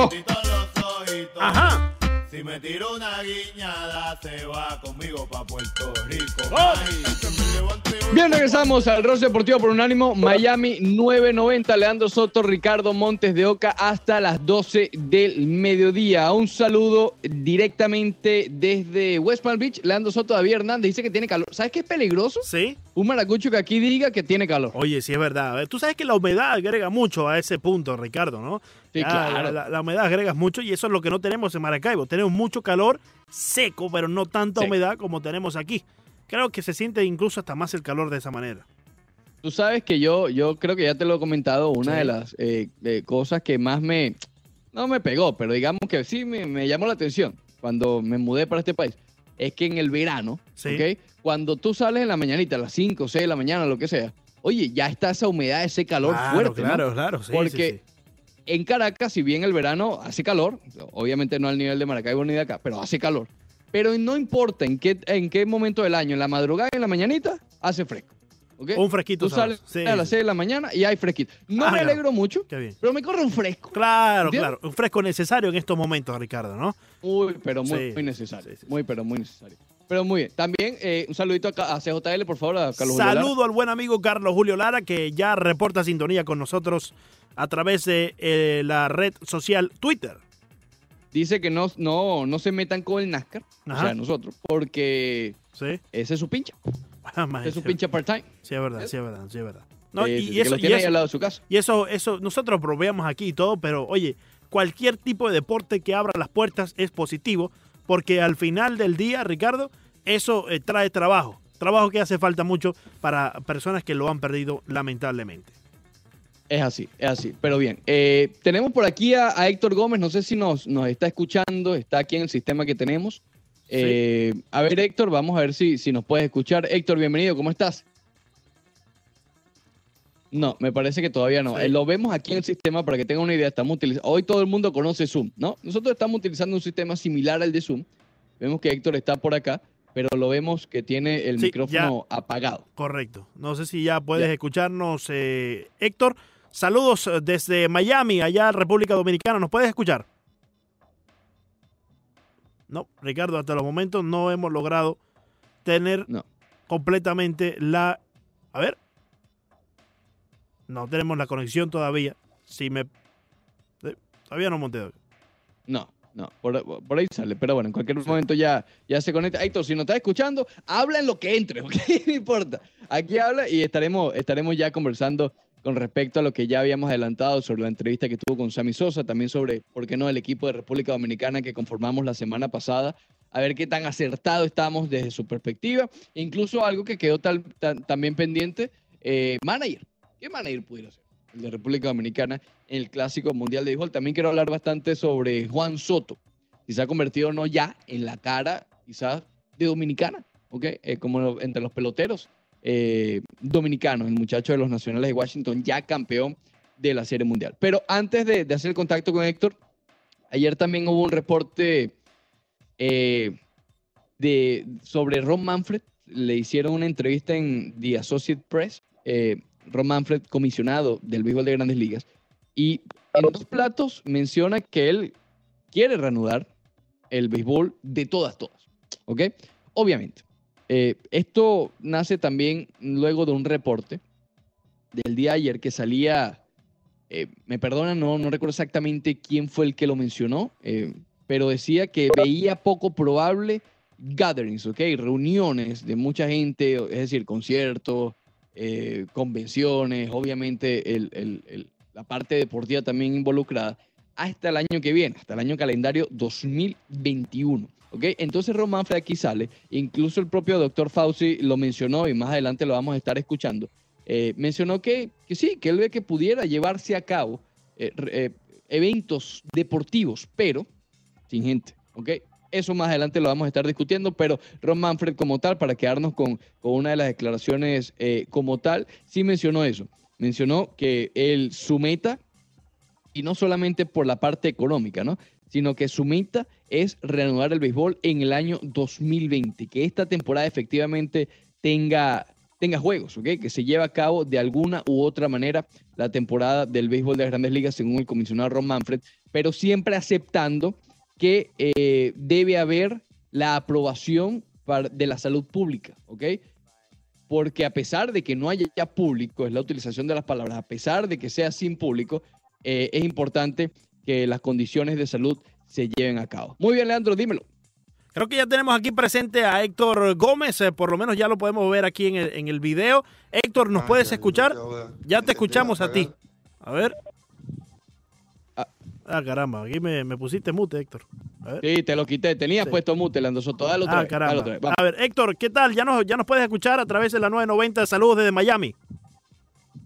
Oh. Ajá. Si me tiro una guiñada, se va conmigo pa' Puerto Rico. Oh. Ay, que me levante hoy. Bien, regresamos al Roce Deportivo por Unánimo. Miami 990. Leandro Soto, Ricardo Montes de Oca hasta las 12 del mediodía. Un saludo directamente desde West Palm Beach. Leandro Soto, David Hernández dice que tiene calor. ¿Sabes qué es peligroso? Sí. Un maracucho que aquí diga que tiene calor. Oye, sí es verdad. A ver, Tú sabes que la humedad agrega mucho a ese punto, Ricardo, ¿no? Sí, Ya, claro. La, humedad agrega mucho y eso es lo que no tenemos en Maracaibo. Tenemos mucho calor seco, pero no tanta Sí. humedad como tenemos aquí. Creo que se siente incluso hasta más el calor de esa manera. Tú sabes que yo, yo creo que ya te lo he comentado, una Sí. de las eh, cosas que más me, no me pegó, pero digamos que sí me, me llamó la atención cuando me mudé para este país, es que en el verano, Sí. ¿ok? cuando tú sales en la mañanita, a las 5 o 6 de la mañana, lo que sea, oye, ya está esa humedad, ese calor claro, fuerte. ¿no? claro, claro. sí, Porque sí, sí. En Caracas, si bien el verano hace calor, obviamente no al nivel de Maracaibo ni de acá, pero hace calor. Pero no importa en qué, en qué momento del año, en la madrugada y en la mañanita, hace fresco. ¿ok? Un fresquito Tú sales. Sí, a las sí. 6 de la mañana y hay fresquito. No Ah, me alegro mucho, pero me corre un fresco. Claro, ¿Entiendes? claro. Un fresco necesario en estos momentos, Ricardo, ¿no? Muy, pero muy, Sí, muy necesario. sí. Muy, pero muy necesario. Pero muy bien. También eh, un saludito a CJL, por favor, a Carlos Julio Lara. Saludo al buen amigo Carlos Julio Lara, que ya reporta sintonía con nosotros a través de eh, la red social Twitter. Dice que no, no, no se metan con el NASCAR, o Ajá. sea, nosotros, porque Sí. ese es su pincha. Ah, Ese es su pincha part-time. Sí, es verdad, sí, es verdad, sí, es verdad. No, Eh, y, eso, y eso- al lado de su casa. y eso, eso, nosotros probamos aquí y todo, pero oye, cualquier tipo de deporte que abra las puertas es positivo, porque al final del día, Ricardo, eso eh, trae trabajo. Trabajo que hace falta mucho para personas que lo han perdido lamentablemente. Es así, es así. Pero bien, eh, tenemos por aquí a, a Héctor Gómez, no sé si nos, nos está escuchando, está aquí en el sistema que tenemos. Eh, a ver, Héctor, vamos a ver si, si nos puedes escuchar. Héctor, bienvenido, ¿cómo estás? No, me parece que todavía no. Sí. Eh, lo vemos aquí en el sistema para que tengan una idea. Estamos utilizando, hoy todo el mundo conoce Zoom, ¿no? Nosotros estamos utilizando un sistema similar al de Zoom. Vemos que Héctor está por acá, pero lo vemos que tiene el Sí, micrófono apagado. Correcto. No sé si ya puedes Ya. escucharnos, eh, Héctor. Saludos eh, desde Miami, allá República Dominicana. ¿Nos puedes escuchar? No, Ricardo, hasta los momentos no hemos logrado tener No. completamente la... A ver. No tenemos la conexión todavía. Si me... eh, Todavía no monté. No, no, por, ahí sale, pero bueno, en cualquier momento ya, ya se conecta. Héctor, si nos estás escuchando, habla en lo que entre, ¿ok? No importa. Aquí habla y estaremos, estaremos ya conversando con respecto a lo que ya habíamos adelantado sobre la entrevista que tuvo con Sammy Sosa, también sobre, ¿por qué no?, el equipo de República Dominicana que conformamos la semana pasada, a ver qué tan acertado estamos desde su perspectiva, incluso algo que quedó también pendiente, eh, manager. ¿Qué manager pudiera ser? El de República Dominicana en el Clásico Mundial de Béisbol. También quiero hablar bastante sobre Juan Soto, si se ha convertido o no ya en la cara, quizás, de Dominicana, ¿ok? Eh, como entre los peloteros eh, dominicanos, el muchacho de los Nacionales de Washington, ya campeón de la Serie Mundial. Pero antes de, de hacer el contacto con Héctor, ayer también hubo un reporte eh, de, sobre Ron Manfred. Le hicieron una entrevista en The Associate Press. eh, Ron Manfred, comisionado del béisbol de grandes ligas. Y en dos platos menciona que él quiere reanudar el béisbol de todas, todas. ¿Ok? Obviamente. eh, esto nace también luego de un reporte del día ayer que salía, eh, me perdona, no, no recuerdo exactamente quién fue el que lo mencionó, eh, pero decía que veía poco probable gatherings, ¿ok? Reuniones de mucha gente, es decir, conciertos, eh, convenciones, obviamente la parte deportiva también involucrada, hasta el año que viene, hasta el año calendario 2021. ¿ok? Entonces Ron Manfred aquí sale, incluso el propio doctor Fauci lo mencionó y más adelante lo vamos a estar escuchando, eh, mencionó que, sí, que él ve que pudiera llevarse a cabo eh, eventos deportivos, pero sin gente, ¿ok? Eso más adelante lo vamos a estar discutiendo, pero Ron Manfred como tal, para quedarnos con, con una de las declaraciones eh, como tal, sí mencionó eso. Mencionó que él, su meta, y no solamente por la parte económica, ¿no? Sino que su meta es reanudar el béisbol en el año 2020, que esta temporada efectivamente tenga, tenga juegos, ¿ok? Que se lleve a cabo de alguna u otra manera la temporada del béisbol de las grandes ligas, según el comisionado Ron Manfred. pero siempre aceptando que eh, debe haber la aprobación de la salud pública, ¿ok? Porque a pesar de que no haya ya público, es la utilización de las palabras, a pesar de que sea sin público, eh, es importante que las condiciones de salud se lleven a cabo. Muy bien, Leandro, dímelo. Creo que ya tenemos aquí presente a Héctor Gómez, eh, por lo menos ya lo podemos ver aquí en el, en el video. Héctor, ¿nos Ah, puedes ya, escuchar? ya, Ya te ya, escuchamos a ti. A ver. Ah. Ah, caramba, aquí me, me pusiste mute, Héctor. A ver. Sí, te lo quité. Tenías Sí. puesto mute, Leandro Soto. Dale otra Ah, vez, dale caramba. otra vez. Vamos. A ver, Héctor, ¿qué tal? ¿Ya nos, ya nos puedes escuchar a través de la 990. Saludos desde Miami.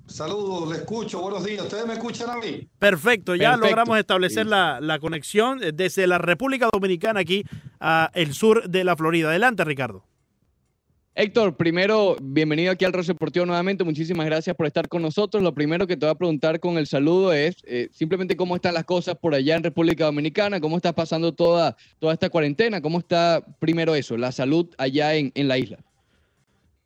Saludos, le escucho, buenos días. ¿Ustedes me escuchan a mí? Perfecto, ya Perfecto. logramos establecer Sí. la, la conexión desde la República Dominicana aquí a el sur de la Florida. Adelante, Ricardo. Héctor, primero, bienvenido aquí al Rosso Deportivo nuevamente. Muchísimas gracias por estar con nosotros. Lo primero que te voy a preguntar con el saludo es eh, simplemente cómo están las cosas por allá en República Dominicana, cómo está pasando toda, toda esta cuarentena, cómo está primero eso, la salud allá en, en la isla.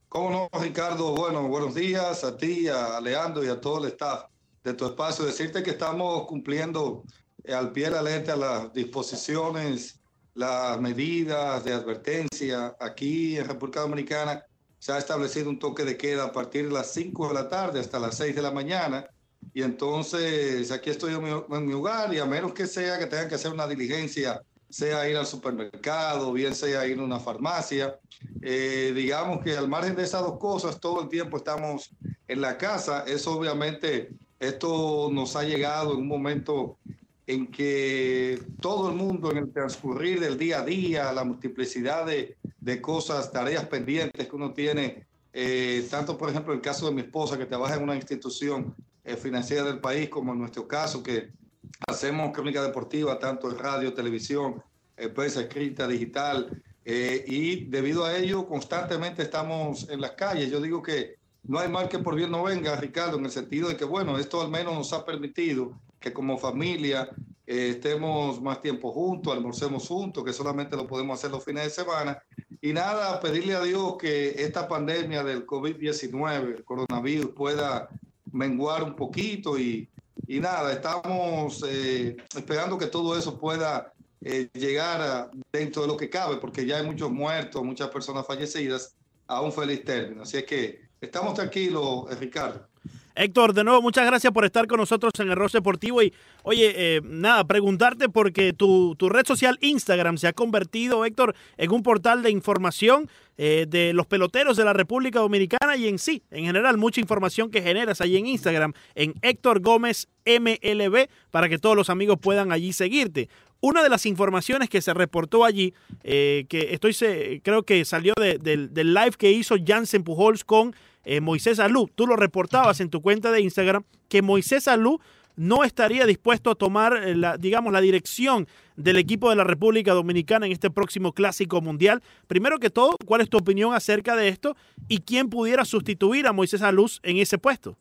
¿Cómo no, Ricardo? Bueno, buenos días a ti, a Leandro y a todo el staff de tu espacio. Decirte que estamos cumpliendo eh, al pie de la letra las disposiciones, las medidas de advertencia. Aquí en República Dominicana se ha establecido un toque de queda a partir de las 5 de la tarde hasta las 6 de la mañana. Y entonces aquí estoy en mi, en hogar y a menos que sea que tengan que hacer una diligencia, sea ir al supermercado, bien sea ir a una farmacia, eh, digamos que al margen de esas dos cosas, todo el tiempo estamos en la casa. Eso obviamente, esto nos ha llegado en un momento en que todo el mundo en el transcurrir del día a día, la multiplicidad de, de cosas, tareas pendientes que uno tiene, eh, tanto por ejemplo el caso de mi esposa que trabaja en una institución eh, financiera del país, como en nuestro caso que hacemos crónica deportiva, tanto en radio, televisión, eh, prensa escrita, digital, y debido a ello constantemente estamos en las calles. Yo digo que no hay mal que por bien no venga, Ricardo, en el sentido de que, bueno, esto al menos nos ha permitido que como familia eh, estemos más tiempo juntos, almorcemos juntos, que solamente lo podemos hacer los fines de semana. Y nada, pedirle a Dios que esta pandemia del COVID-19, el coronavirus, pueda menguar un poquito y, y nada, estamos eh, esperando que todo eso pueda eh, llegar a- dentro de lo que cabe, porque ya hay muchos muertos, muchas personas fallecidas, a un feliz término. Así es que estamos tranquilos, eh, Ricardo. Héctor, de nuevo, muchas gracias por estar con nosotros en el Ross Deportivo. Y, oye, eh, nada, preguntarte porque tu, tu red social Instagram se ha convertido, Héctor, en un portal de información eh, de los peloteros de la República Dominicana y en sí, en general, mucha información que generas ahí en Instagram, en Héctor Gómez MLB, para que todos los amigos puedan allí seguirte. Una de las informaciones que se reportó allí, eh, que estoy creo que salió de- del live que hizo Jansen Pujols con eh, Moisés Alú. Tú lo reportabas en tu cuenta de Instagram que Moisés Alú no estaría dispuesto a tomar, eh, la, digamos, la dirección del equipo de la República Dominicana en este próximo Clásico Mundial. Primero que todo, ¿cuál es tu opinión acerca de esto y quién pudiera sustituir a Moisés Alú en ese puesto?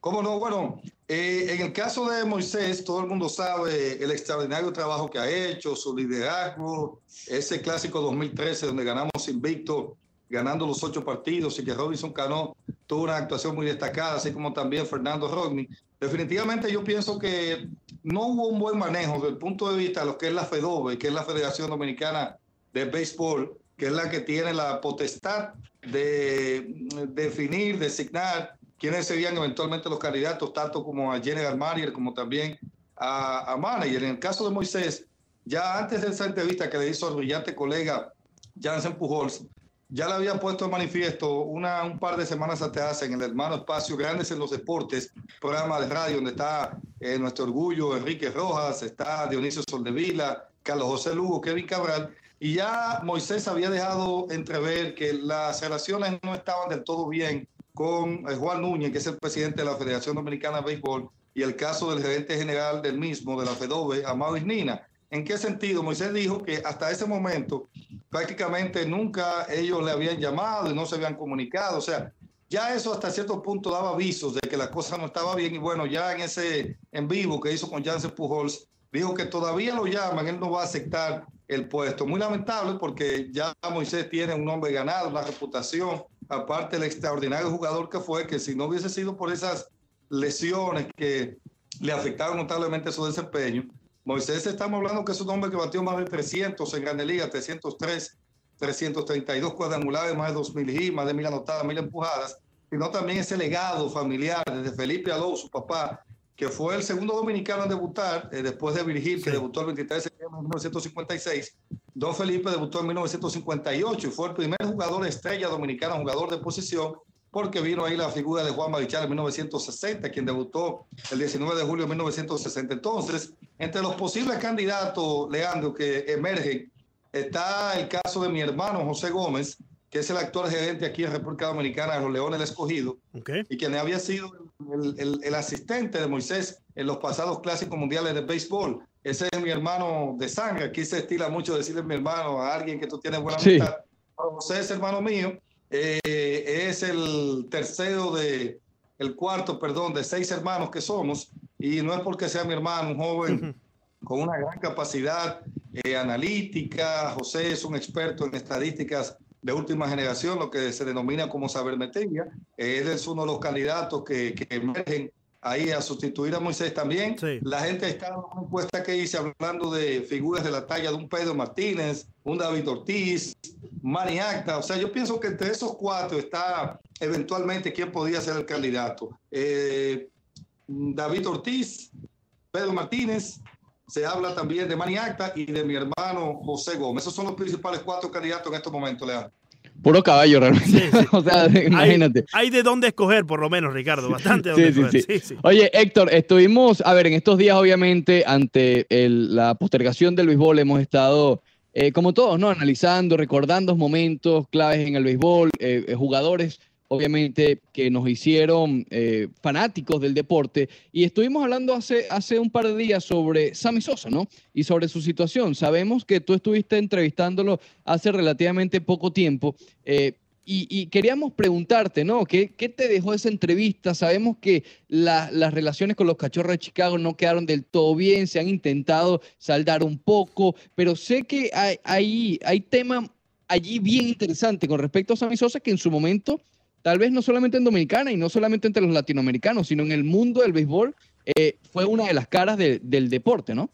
¿Cómo no? Bueno, eh, en el caso de Moisés, todo el mundo sabe el extraordinario trabajo que ha hecho, su liderazgo, ese clásico 2013 donde ganamos invicto, ganando los ocho partidos y que Robinson Cano tuvo una actuación muy destacada, así como también Fernando Rodney. Definitivamente yo pienso que no hubo un buen manejo desde el punto de vista de lo que es la FEDOBE, que es la Federación Dominicana de Béisbol, que es la que tiene la potestad de definir, designar quiénes serían eventualmente los candidatos, tanto como a General Manager como también a, a Manager. En el caso de Moisés, ya antes de esa entrevista que le hizo al brillante colega Jansen Pujols, ya le habían puesto en manifiesto una, un par de semanas atrás en el hermano espacio Grandes en los Deportes, programa de radio donde está eh, nuestro orgullo Enrique Rojas, está Dionisio Soldevila, Carlos José Lugo, Kevin Cabral, y ya Moisés había dejado entrever que las relaciones no estaban del todo bien con eh, Juan Núñez, que es el presidente de la Federación Dominicana de Béisbol, y el caso del gerente general del mismo, de la FEDOBE, Amado Isnina. ¿En qué sentido? Moisés dijo que hasta ese momento prácticamente nunca ellos le habían llamado y no se habían comunicado. O sea, ya eso hasta cierto punto daba avisos de que la cosa no estaba bien. Y bueno, ya en ese en vivo que hizo con Jansen Pujols, dijo que todavía lo llaman, él no va a aceptar el puesto. Muy lamentable porque ya Moisés tiene un nombre ganado, una reputación, aparte del extraordinario jugador que fue, que si no hubiese sido por esas lesiones que le afectaron notablemente su desempeño. Moisés, estamos hablando que es un hombre que batió más de 300 en Grande Liga, 303, 332 cuadrangulares, más de 2.000 hits, más de 1.000 anotadas, 1.000 empujadas, sino también ese legado familiar desde Felipe Alou, su papá, que fue el segundo dominicano en debutar, eh, después de Virgil, que debutó el 23 de septiembre de 1956. Don Felipe debutó en 1958 y fue el primer jugador estrella dominicano, jugador de posición, porque vino ahí la figura de Juan Marichal en 1960, quien debutó el 19 de julio de 1960. Entonces, entre los posibles candidatos, Leandro, que emergen, está el caso de mi hermano José Gómez, que es el actual gerente aquí en República Dominicana de los Leones del Escogido, Okay. y quien había sido el, el- el asistente de Moisés en los pasados clásicos mundiales de béisbol. Ese es mi hermano de sangre. Aquí se estila mucho decirle mi hermano a alguien que tú tienes buena Sí. amistad. Pero José es hermano mío. Eh, es el tercero de, el cuarto, perdón, de seis hermanos que somos. Y no es porque sea mi hermano, un joven con una gran capacidad eh, analítica. José es un experto en estadísticas de última generación, lo que se denomina como sabermetría. Él es uno de los candidatos que, que emergen ahí a sustituir a Moisés también. Sí. La gente está en una encuesta que hice hablando de figuras de la talla de un Pedro Martínez, un David Ortiz, Manny Acta. O sea, yo pienso que entre esos cuatro está eventualmente quién podría ser el candidato. Eh, David Ortiz, Pedro Martínez, se habla también de Manny Acta y de mi hermano José Gómez. Esos son los principales cuatro candidatos en estos momentos, Leandro. Puro caballo, realmente. Sí, sí. o sea, imagínate. Hay, de dónde escoger, por lo menos, Ricardo. Bastante de Sí, dónde escoger. sí. Sí, sí. Oye, Héctor, estuvimos, a ver, en estos días, obviamente, ante el- la postergación del béisbol, hemos estado, eh, como todos, ¿no? Analizando, recordando momentos claves en el béisbol, eh, eh, jugadores, obviamente, que nos hicieron eh, fanáticos del deporte. Y estuvimos hablando hace, hace un par de días sobre Sammy Sosa, ¿no? Y sobre su situación. Sabemos que tú estuviste entrevistándolo hace relativamente poco tiempo. eh, y, y queríamos preguntarte, ¿no? ¿Qué, qué te dejó esa entrevista? Sabemos que la- las relaciones con los cachorros de Chicago no quedaron del todo bien, se han intentado saldar un poco, pero sé que hay, hay, hay tema allí bien interesante con respecto a Sammy Sosa que en su momento, tal vez no solamente en Dominicana y no solamente entre los latinoamericanos, sino en el mundo del béisbol, eh, fue una de las caras de- del deporte, ¿no?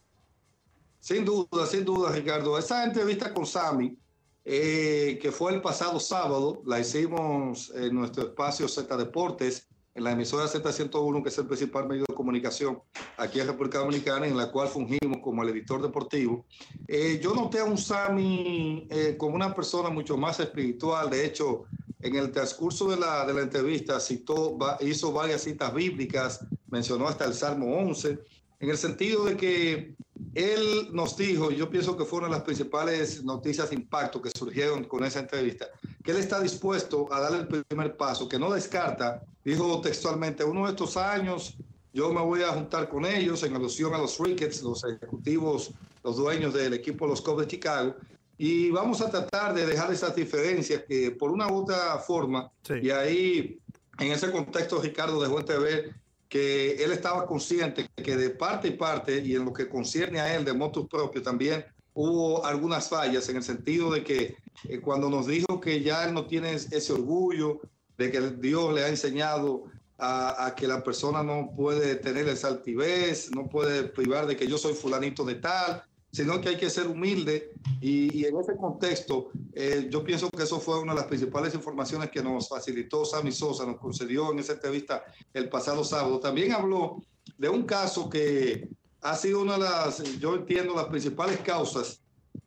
Sin duda, sin duda, Ricardo. Esa entrevista con Sammy, eh, que fue el pasado sábado, la hicimos en nuestro espacio Z Deportes, en la emisora Z101, que es el principal medio de comunicación aquí en República Dominicana, en la cual fungimos como el editor deportivo. Eh, yo noté a un Sammy eh, como una persona mucho más espiritual. De hecho, en el transcurso de la, de la entrevista citó, hizo varias citas bíblicas, mencionó hasta el Salmo 11, en el sentido de que él nos dijo, y yo pienso que fue una de las principales noticias de impacto que surgieron con esa entrevista, que él está dispuesto a darle el primer paso, que no descarta, dijo textualmente, uno de estos años yo me voy a juntar con ellos en alusión a los Ricketts, los ejecutivos, los dueños del equipo de los Cubs de Chicago, y vamos a tratar de dejar esas diferencias que por una u otra forma, Sí. y ahí en ese contexto Ricardo dejó entrever que él estaba consciente que de parte y parte, y en lo que concierne a él de motus propio también, hubo algunas fallas en el sentido de que eh, cuando nos dijo que ya él no tiene ese orgullo, de que Dios le ha enseñado a, a que la persona no puede tener esa altivez, no puede privar de que yo soy fulanito de tal, sino que hay que ser humilde y, en ese contexto eh, yo pienso que eso fue una de las principales informaciones que nos facilitó Sammy Sosa, nos concedió en esa entrevista el pasado sábado. También habló de un caso que ha sido una de las, yo entiendo, las principales causas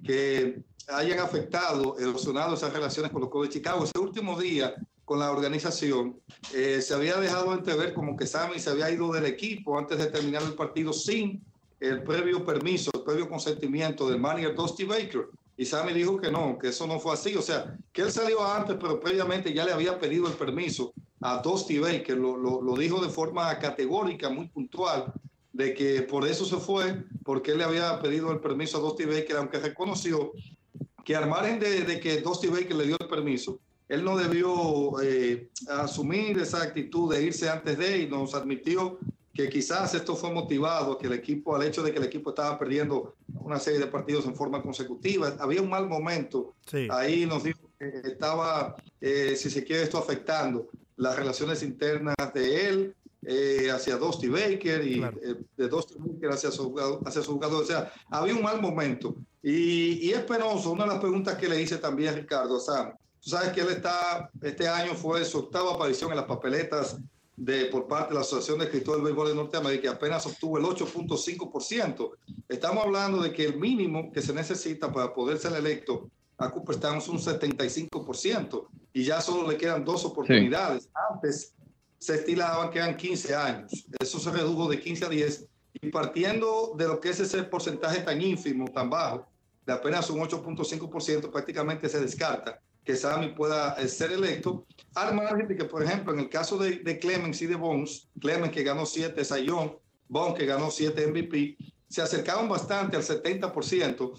que hayan afectado, erosionado esas relaciones con los Cubs de Chicago. Ese último día con la organización, eh, se había dejado entrever como que Sammy se había ido del equipo antes de terminar el partido sin el previo permiso, el previo consentimiento del manager Dusty Baker. Y Sammy dijo que no, que eso no fue así. O sea, que él salió antes, pero previamente ya le había pedido el permiso a Dusty Baker. Lo, lo, dijo de forma categórica, muy puntual, de que por eso se fue, porque él le había pedido el permiso a Dusty Baker, aunque reconoció que al margen de, de que Dusty Baker le dio el permiso, él no debió eh, asumir esa actitud de irse antes de y nos admitió que quizás esto fue motivado que el equipo, al hecho de que el equipo estaba perdiendo una serie de partidos en forma consecutiva. Había un mal momento. Sí. Ahí nos dijo que estaba, eh, si se quiere, esto afectando las relaciones internas de él eh, hacia Dusty Baker y Claro. eh, de Dusty Baker hacia su, hacia su jugador. O sea, había un mal momento. Y, y es penoso. Una de las preguntas que le hice también a Ricardo Sam. Tú sabes que él está, este año fue su octava aparición en las papeletas de, por parte de la Asociación de Escritores del Béisbol de Norteamérica, que apenas obtuvo el 8.5%. Estamos hablando de que el mínimo que se necesita para poder ser electo a Cooperstown es un 75% y ya solo le quedan dos oportunidades. Antes se estilaban que eran 15 años. Eso se redujo de 15 a 10 y partiendo de lo que es ese porcentaje tan ínfimo, tan bajo, de apenas un 8.5%, prácticamente se descarta que Sammy pueda eh, ser electo, al margen de que, por ejemplo, en el caso de, de Clemens y de Bones, Clemens que ganó 7 Sayón, Bones que ganó 7 MVP, se acercaban bastante al 70%,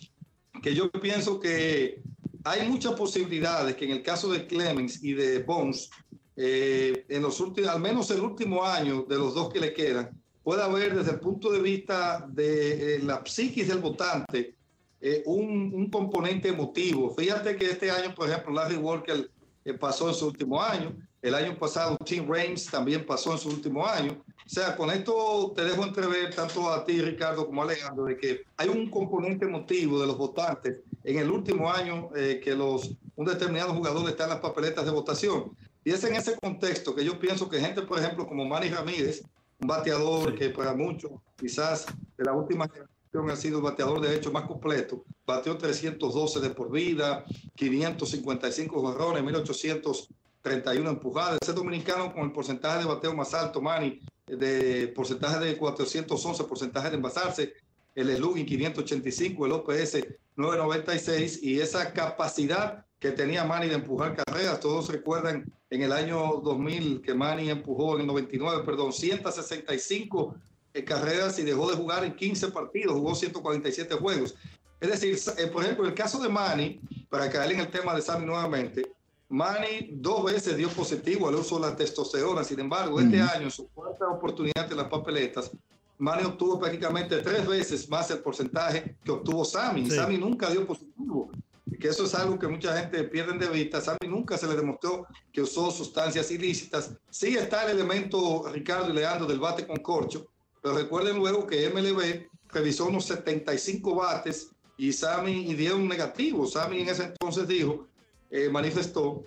que yo pienso que hay muchas posibilidades que en el caso de Clemens y de Bones, eh, en los últimos, al menos el último año de los dos que le quedan, pueda haber desde el punto de vista de eh, la psiquis del votante eh, un, un, componente emotivo. Fíjate que este año, por ejemplo, Larry Walker eh, pasó en su último año. El año pasado, Tim Raines también pasó en su último año. O sea, con esto te dejo entrever tanto a ti, Ricardo, como a Alejandro, de que hay un componente emotivo de los votantes en el último año eh, que los, un determinado jugador está en las papeletas de votación. Y es en ese contexto que yo pienso que gente, por ejemplo, como Manny Ramírez, un bateador sí. que para muchos, quizás de la última generación, ha sido el bateador de hecho más completo. Bateó 312 de por vida, 555 jorrones, 1831 empujadas. Ese dominicano con el porcentaje de bateo más alto, Manny, de porcentaje de 411, porcentaje de envasarse, el slugging 585, el OPS 996 y esa capacidad que tenía Manny de empujar carreras. Todos recuerdan en el año 2000 que Manny empujó en el 99, perdón, 165 eh, carreras y dejó de jugar en 15 partidos, jugó 147 juegos. Es decir, eh, por ejemplo, el caso de Manny, para caer en el tema de Sammy nuevamente, Manny dos veces dio positivo al uso de la testosterona. Sin embargo, -huh. este año, en su cuarta oportunidad de las papeletas, Manny obtuvo prácticamente tres veces más el porcentaje que obtuvo Sammy. Sí. Sammy nunca dio positivo. Que eso es algo que mucha gente pierde de vista. Sammy nunca se le demostró que usó sustancias ilícitas. Sí está el elemento, Ricardo y Leandro, del bate con corcho, pero recuerden luego que MLB revisó unos 75 bates y Sammy y dieron negativo. Sammy en ese entonces dijo, eh, manifestó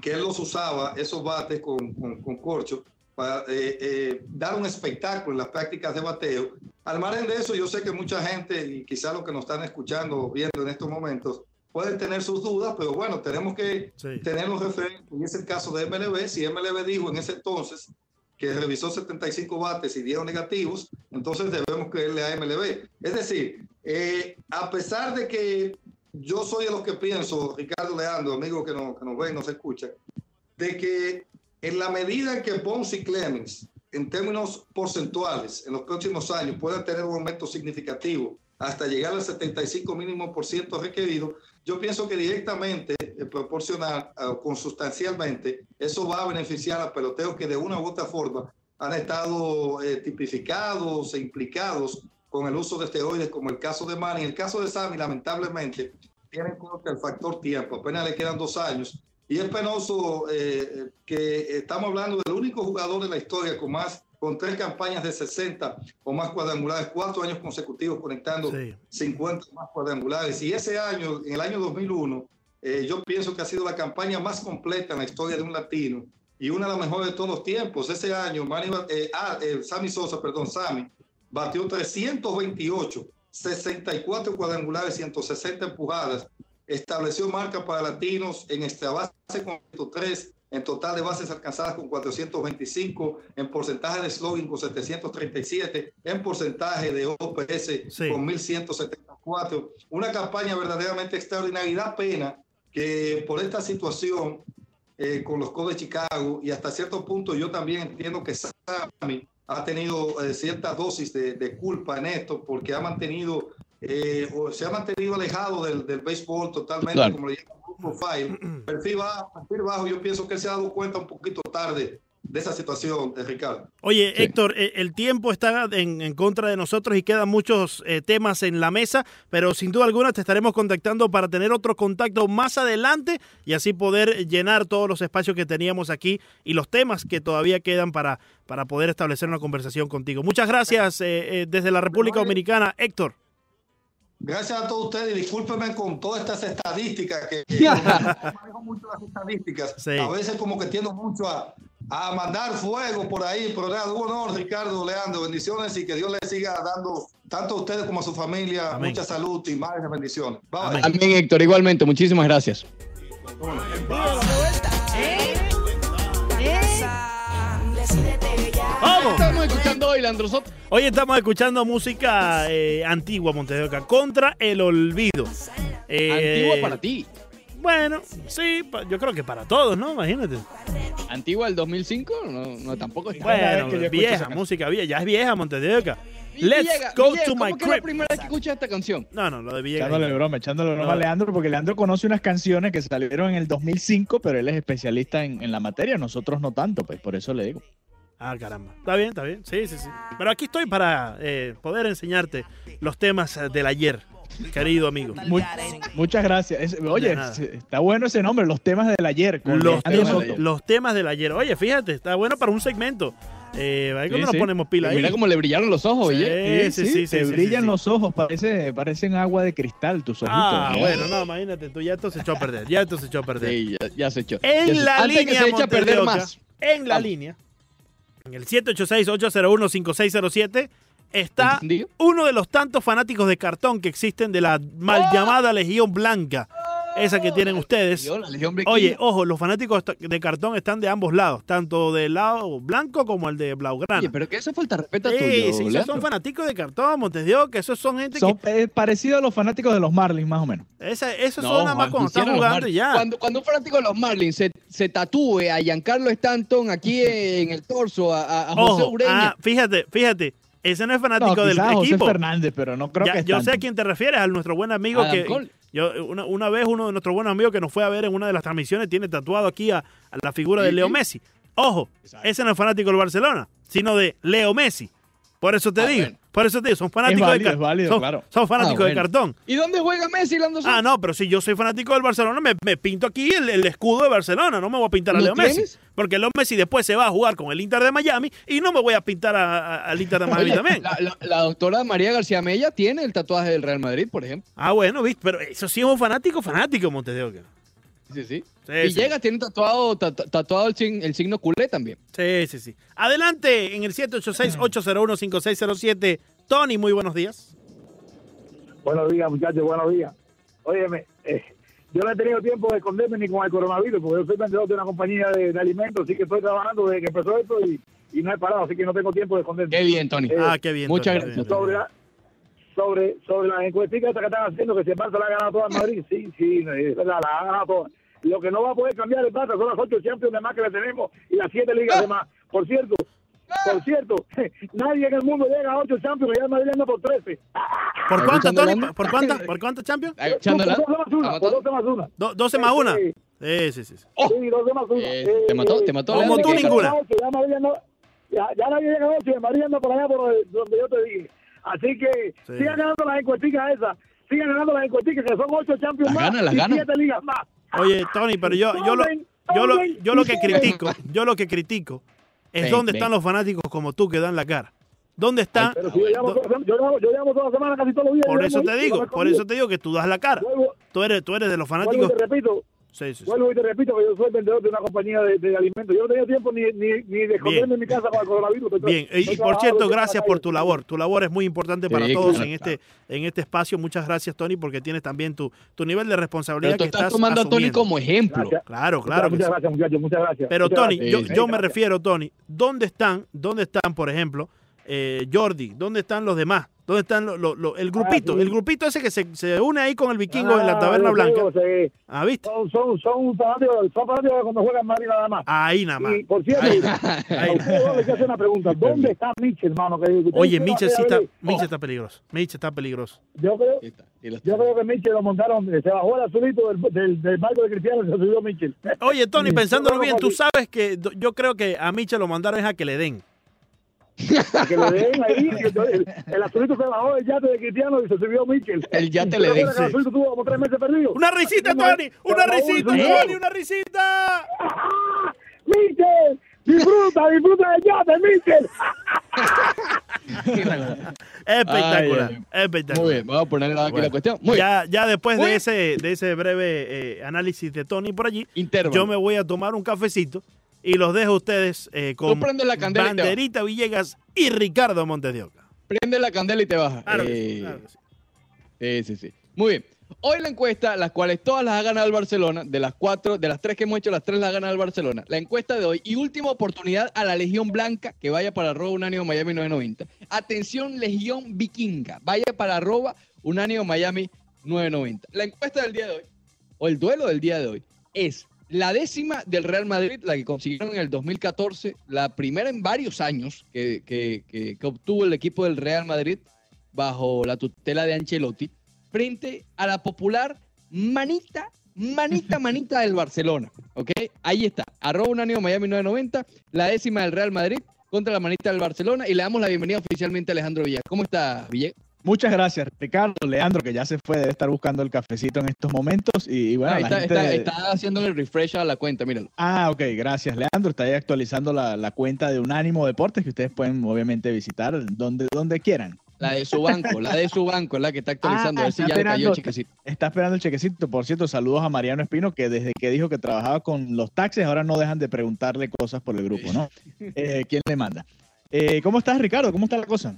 que él los usaba, esos bates con, con, con corcho, para eh, eh, dar un espectáculo en las prácticas de bateo. Al margen de eso, yo sé que mucha gente, y quizá los que nos están escuchando o viendo en estos momentos, pueden tener sus dudas, pero bueno, tenemos que sí. tener los referentes. Y es el caso de MLB. Si MLB dijo en ese entonces que revisó 75 bates y dieron negativos, entonces debemos creerle a MLB. Es decir, eh, a pesar de que yo soy de los que pienso, Ricardo Leandro, amigo que nos, que nos ven, nos escucha, de que en la medida en que Ponce y Clemens, en términos porcentuales, en los próximos años puedan tener un aumento significativo hasta llegar al 75 mínimo por ciento requerido, yo pienso que directamente, eh, proporcional o consustancialmente, eso va a beneficiar a peloteos que de una u otra forma han estado eh, tipificados e implicados con el uso de esteroides, como el caso de Manny. En el caso de Sammy, lamentablemente, tiene en cuenta el factor tiempo, apenas le quedan dos años. Y es penoso eh, que estamos hablando del único jugador de la historia con más con tres campañas de 60 o más cuadrangulares, cuatro años consecutivos conectando sí. 50 más cuadrangulares. Y ese año, en el año 2001, eh, yo pienso que ha sido la campaña más completa en la historia de un latino y una de las mejores de todos los tiempos. Ese año, Manny, eh, ah, eh, Sammy Sosa, perdón, Sammy, batió 328, 64 cuadrangulares, 160 empujadas. Estableció marca para latinos en esta base con 103 en total de bases alcanzadas con 425, en porcentaje de slogan con 737, en porcentaje de OPS sí. con 1174. Una campaña verdaderamente extraordinaria y da pena que por esta situación eh, con los Cubs de Chicago y hasta cierto punto yo también entiendo que Sammy ha tenido eh, cierta dosis de, de, culpa en esto porque ha mantenido eh, o se ha mantenido alejado del, del béisbol totalmente, claro. como le llaman profile, perfil bajo, perfil bajo, yo pienso que él se ha dado cuenta un poquito tarde de esa situación, eh, Ricardo. Oye, Sí. Héctor, eh, el tiempo está en, en contra de nosotros y quedan muchos eh, temas en la mesa, pero sin duda alguna te estaremos contactando para tener otro contacto más adelante y así poder llenar todos los espacios que teníamos aquí y los temas que todavía quedan para, para poder establecer una conversación contigo. Muchas gracias eh, eh, desde la República Dominicana, Héctor. Gracias a todos ustedes y discúlpenme con todas estas estadísticas que, yo manejo mucho las estadísticas. Sí. A veces como que tiendo mucho a, a mandar fuego por ahí, pero nada, un honor, Ricardo, Leandro, bendiciones y que Dios les siga dando tanto a ustedes como a su familia Amén. mucha salud y más bendiciones. Bye. Amén. Amén, Héctor. Igualmente, muchísimas gracias. ¡Vamos! Estamos escuchando hoy, estamos escuchando música eh, antigua, Montevideo, contra el olvido. Eh, Antigua para ti. Bueno, sí, yo creo que para todos, ¿no? Imagínate. Antigua del 2005, no, no tampoco está. Bueno, que vieja, música vieja, ya es vieja Montevideo. Let's go to ¿cómo my que es la crib. primera vez que escuchas esta canción? No, no, lo de Villegas. Echándole broma, echándole broma No. a Leandro, porque Leandro conoce unas canciones que salieron en el 2005, pero él es especialista en, en la materia, nosotros no tanto, pues por eso le digo. Ah, caramba. Está bien, está bien. Sí, sí, sí. Pero aquí estoy para eh, poder enseñarte los temas eh, del ayer, querido amigo. Mu- muchas gracias. Es- oye, está bueno ese nombre, los temas del ayer. Los temas, del Soto. ayer. los temas del ayer. Oye, fíjate, está bueno para un segmento. Eh, ahí cuando Sí, nos sí. ponemos pila ahí. Mira cómo le brillaron los ojos, Sí, oye. sí, sí, sí, te sí, brillan sí. los ojos, parece, parecen agua de cristal tus ojitos. Ah, ¿no? bueno, no, imagínate, tú ya esto se echó a perder, ya esto se echó a perder. Sí, ya, ya se echó. Ya En se- la antes que línea, se eche a perder más. en la Vamos. línea, en el 786-801-5607, está ¿Entendido? uno de los tantos fanáticos de cartón que existen de la mal llamada Legión Blanca, esa que tienen ustedes. Oye, ojo, los fanáticos de cartón están de ambos lados, tanto del lado blanco como el de Blaugrana. Oye, pero que eso falta respeto a Sí, tuyo, sí, esos son fanáticos de cartón, Montevideo, que esos son gente Son eh, parecidos a los fanáticos de los Marlins, más o menos. que... Esa, eso No, son nada más cuando están jugando y ya. Cuando, cuando un fanático de los Marlins se, se tatúe a Giancarlo Stanton aquí en el torso, a, a- José Ojo, Ureña. ah, fíjate, fíjate, ese no es fanático No, del José equipo. Fernández, pero no creo Ya- que yo sé a quién te refieres, a nuestro buen amigo Adam que Cole. Yo una, una vez uno de nuestros buenos amigos que nos fue a ver en una de las transmisiones tiene tatuado aquí a, a la figura de Leo. Messi. Ojo, ese no es fanático del Barcelona, sino de Leo Messi. Por eso te Ah, digo, bueno. Por eso te digo, son fanáticos válido, de es válido, son, claro. son fanáticos Ah, de cartón. ¿Y dónde juega Messi, Lando Ah, no, pero si yo soy fanático del Barcelona, me, me pinto aquí el, el escudo de Barcelona, no me voy a pintar a ¿Lo Leo Messi. Porque Leo Messi después se va a jugar con el Inter de Miami y no me voy a pintar a- a- al Inter de Miami Oye, también. La, la- la doctora María García Mella tiene el tatuaje del Real Madrid, por ejemplo. Ah, bueno, viste, pero eso sí es un fanático, fanático, Montevideo. Sí, sí. Sí, y sí. llega, tiene tatuado, tatu- tatuado el, sign- el signo culé también. Sí, sí, sí. Adelante en el 786-801-5607. Tony, muy buenos días. Buenos días, muchachos, buenos días. Óyeme, eh, yo no he tenido tiempo de esconderme ni con el coronavirus, porque yo soy vendedor de una compañía de, de alimentos, así que estoy trabajando desde que empezó esto y, y no he parado, así que no tengo tiempo de esconderme. Qué bien, Tony. Eh, Ah, qué bien. muchas Tony, gracias. sobre, la- sobre, sobre las encuesticas estas que están haciendo, que si el Barça la ha ganado toda en Madrid, sí, sí, es verdad, la ha ganado toda. Lo que no va a poder cambiar el Barça son las ocho Champions de más que le tenemos y las siete ligas de más. Por cierto, por cierto, nadie en el mundo llega a ocho Champions y ya Madrid anda por 13. ¿Por cuántas, escuchando Tony? ¿Por cuántas? ¿Por cuántas Champions? Por 12 más una, ¿Está por matando? 12 más una. Do- ¿12 más una? Sí, Sí, sí, sí. sí. Oh. Sí, 12 más una. Eh, te mató, te mató, Como tú ninguna. Ya, nadie llega a 8 y Madrid anda por allá por donde yo te dije. Así que Sí. sigan ganando las encuesticas esas. Sigan ganando las encuesticas que son 8 Champions Las más ganan, las y ganan. 7 ligas más. Oye, Tony, pero yo, yo, lo, yo, lo, yo lo que critico, yo lo que critico es Ven, dónde ven. están los fanáticos como tú que dan la cara. ¿Dónde están? Pero si yo llamo, yo, llamo, yo llamo toda la semana casi todos los días. por eso te digo, por eso te digo que tú das la cara. Tú eres, tú eres de los fanáticos. y te repito, Sí, sí, sí. Vuelvo y te repito que yo soy vendedor de una compañía de, de alimentos. Yo no tenía tiempo ni, ni, ni de esconderme en mi casa con el coronavirus. Estoy- Bien, y- estoy y por cierto, gracias por tu labor. Tu labor es muy importante para Sí, todos claro, en este en este espacio. Muchas gracias, Tony, porque tienes también tu, tu nivel de Pero responsabilidad tú que estás estás tomando a Tony como ejemplo. Gracias. Claro, claro. que Muchas gracias, muchachos. Muchas gracias. Pero Muchas Tony, gracias. yo, yo me refiero, Tony, ¿dónde están, dónde están, por ejemplo, eh, Jordi? ¿Dónde están los demás? ¿Dónde están lo- lo- lo- el grupito? sí. El grupito ese que se, se une ahí con el vikingo en la Ah, taberna blanca. digo, sí, ¿Ah, viste? son, son, son fanáticos, son fanáticos cuando juegan Madrid nada más. Ahí nada más. Y por cierto, Ahí. a ustedes dos les quiero hacer una pregunta. ¿Dónde está Mitchell, hermano? Que- que Oye, Mitchell sí está, Mitchell está peligroso. Mitchell está peligroso. Yo creo, Ahí ahí yo creo que Mitchell lo montaron, se bajó el azulito del, del, del barco de Cristiano y se subió Mitchell. Oye, Tony, pensándolo bien, tú sabes que yo creo que a Mitchell lo mandaron es a que le den. que le den ahí, el, el azulito se bajó del yate de Cristiano y se subió Mitchell. El yate ¿Tú le den, El azulito tuvo como tres meses perdido. ¡Una risita, Tony! ¡Una risita, Tony! ¡Una risita! ¡Ah! ¡Mitchell! ¡Disfruta, disfruta del yate, Mitchell! Espectacular, Ay, espectacular. Muy bien, vamos a ponerle aquí Bueno, la cuestión. Muy bien. Ya, ya después Muy de ese, de ese breve eh, análisis de Tony por allí, Intervalo. yo me voy a tomar un cafecito y los dejo a ustedes eh, con la candela. Banderita Villegas y Ricardo Montes de Oca. Prende la candela y te baja. Claro Eh, claro. Sí, sí, sí. Muy bien. Hoy la encuesta, las cuales todas las ha ganado el Barcelona, de las cuatro, de las tres que hemos hecho, las tres las ha ganado el Barcelona. La encuesta de hoy y última oportunidad a la Legión Blanca que vaya para arroba Unánimo Miami 990. Atención, Legión Vikinga, vaya para arroba Unánimo Miami 990. La encuesta del día de hoy, o el duelo del día de hoy, es la décima del Real Madrid, la que consiguieron en el 2014, la primera en varios años que, que- obtuvo el equipo del Real Madrid bajo la tutela de Ancelotti, frente a la popular manita, manita, manita del Barcelona. ¿Ok? Ahí está. Arroba Unánimo Miami 990, la décima del Real Madrid contra la manita del Barcelona y le damos la bienvenida oficialmente a Alejandro Villegas. ¿Cómo está? Muchas gracias, Ricardo. Leandro, que ya se fue, debe estar buscando el cafecito en estos momentos. Y, y bueno, la está, gente está, está haciendo el refresh a la cuenta, míralo. Ah, ok, gracias, Leandro. Está ahí actualizando la, la cuenta de Unánimo Deportes, que ustedes pueden obviamente visitar donde, donde quieran. La de su banco, la de su banco es la que está actualizando. Ah, a ver si está ya le cayó esperando. el chiquecito. Está esperando el chequecito. Por cierto, saludos a Mariano Espino, que desde que dijo que trabajaba con los taxis, ahora no dejan de preguntarle cosas por el grupo, ¿no? Eh, ¿Quién le manda? Eh, ¿Cómo estás, Ricardo? ¿Cómo está la cosa?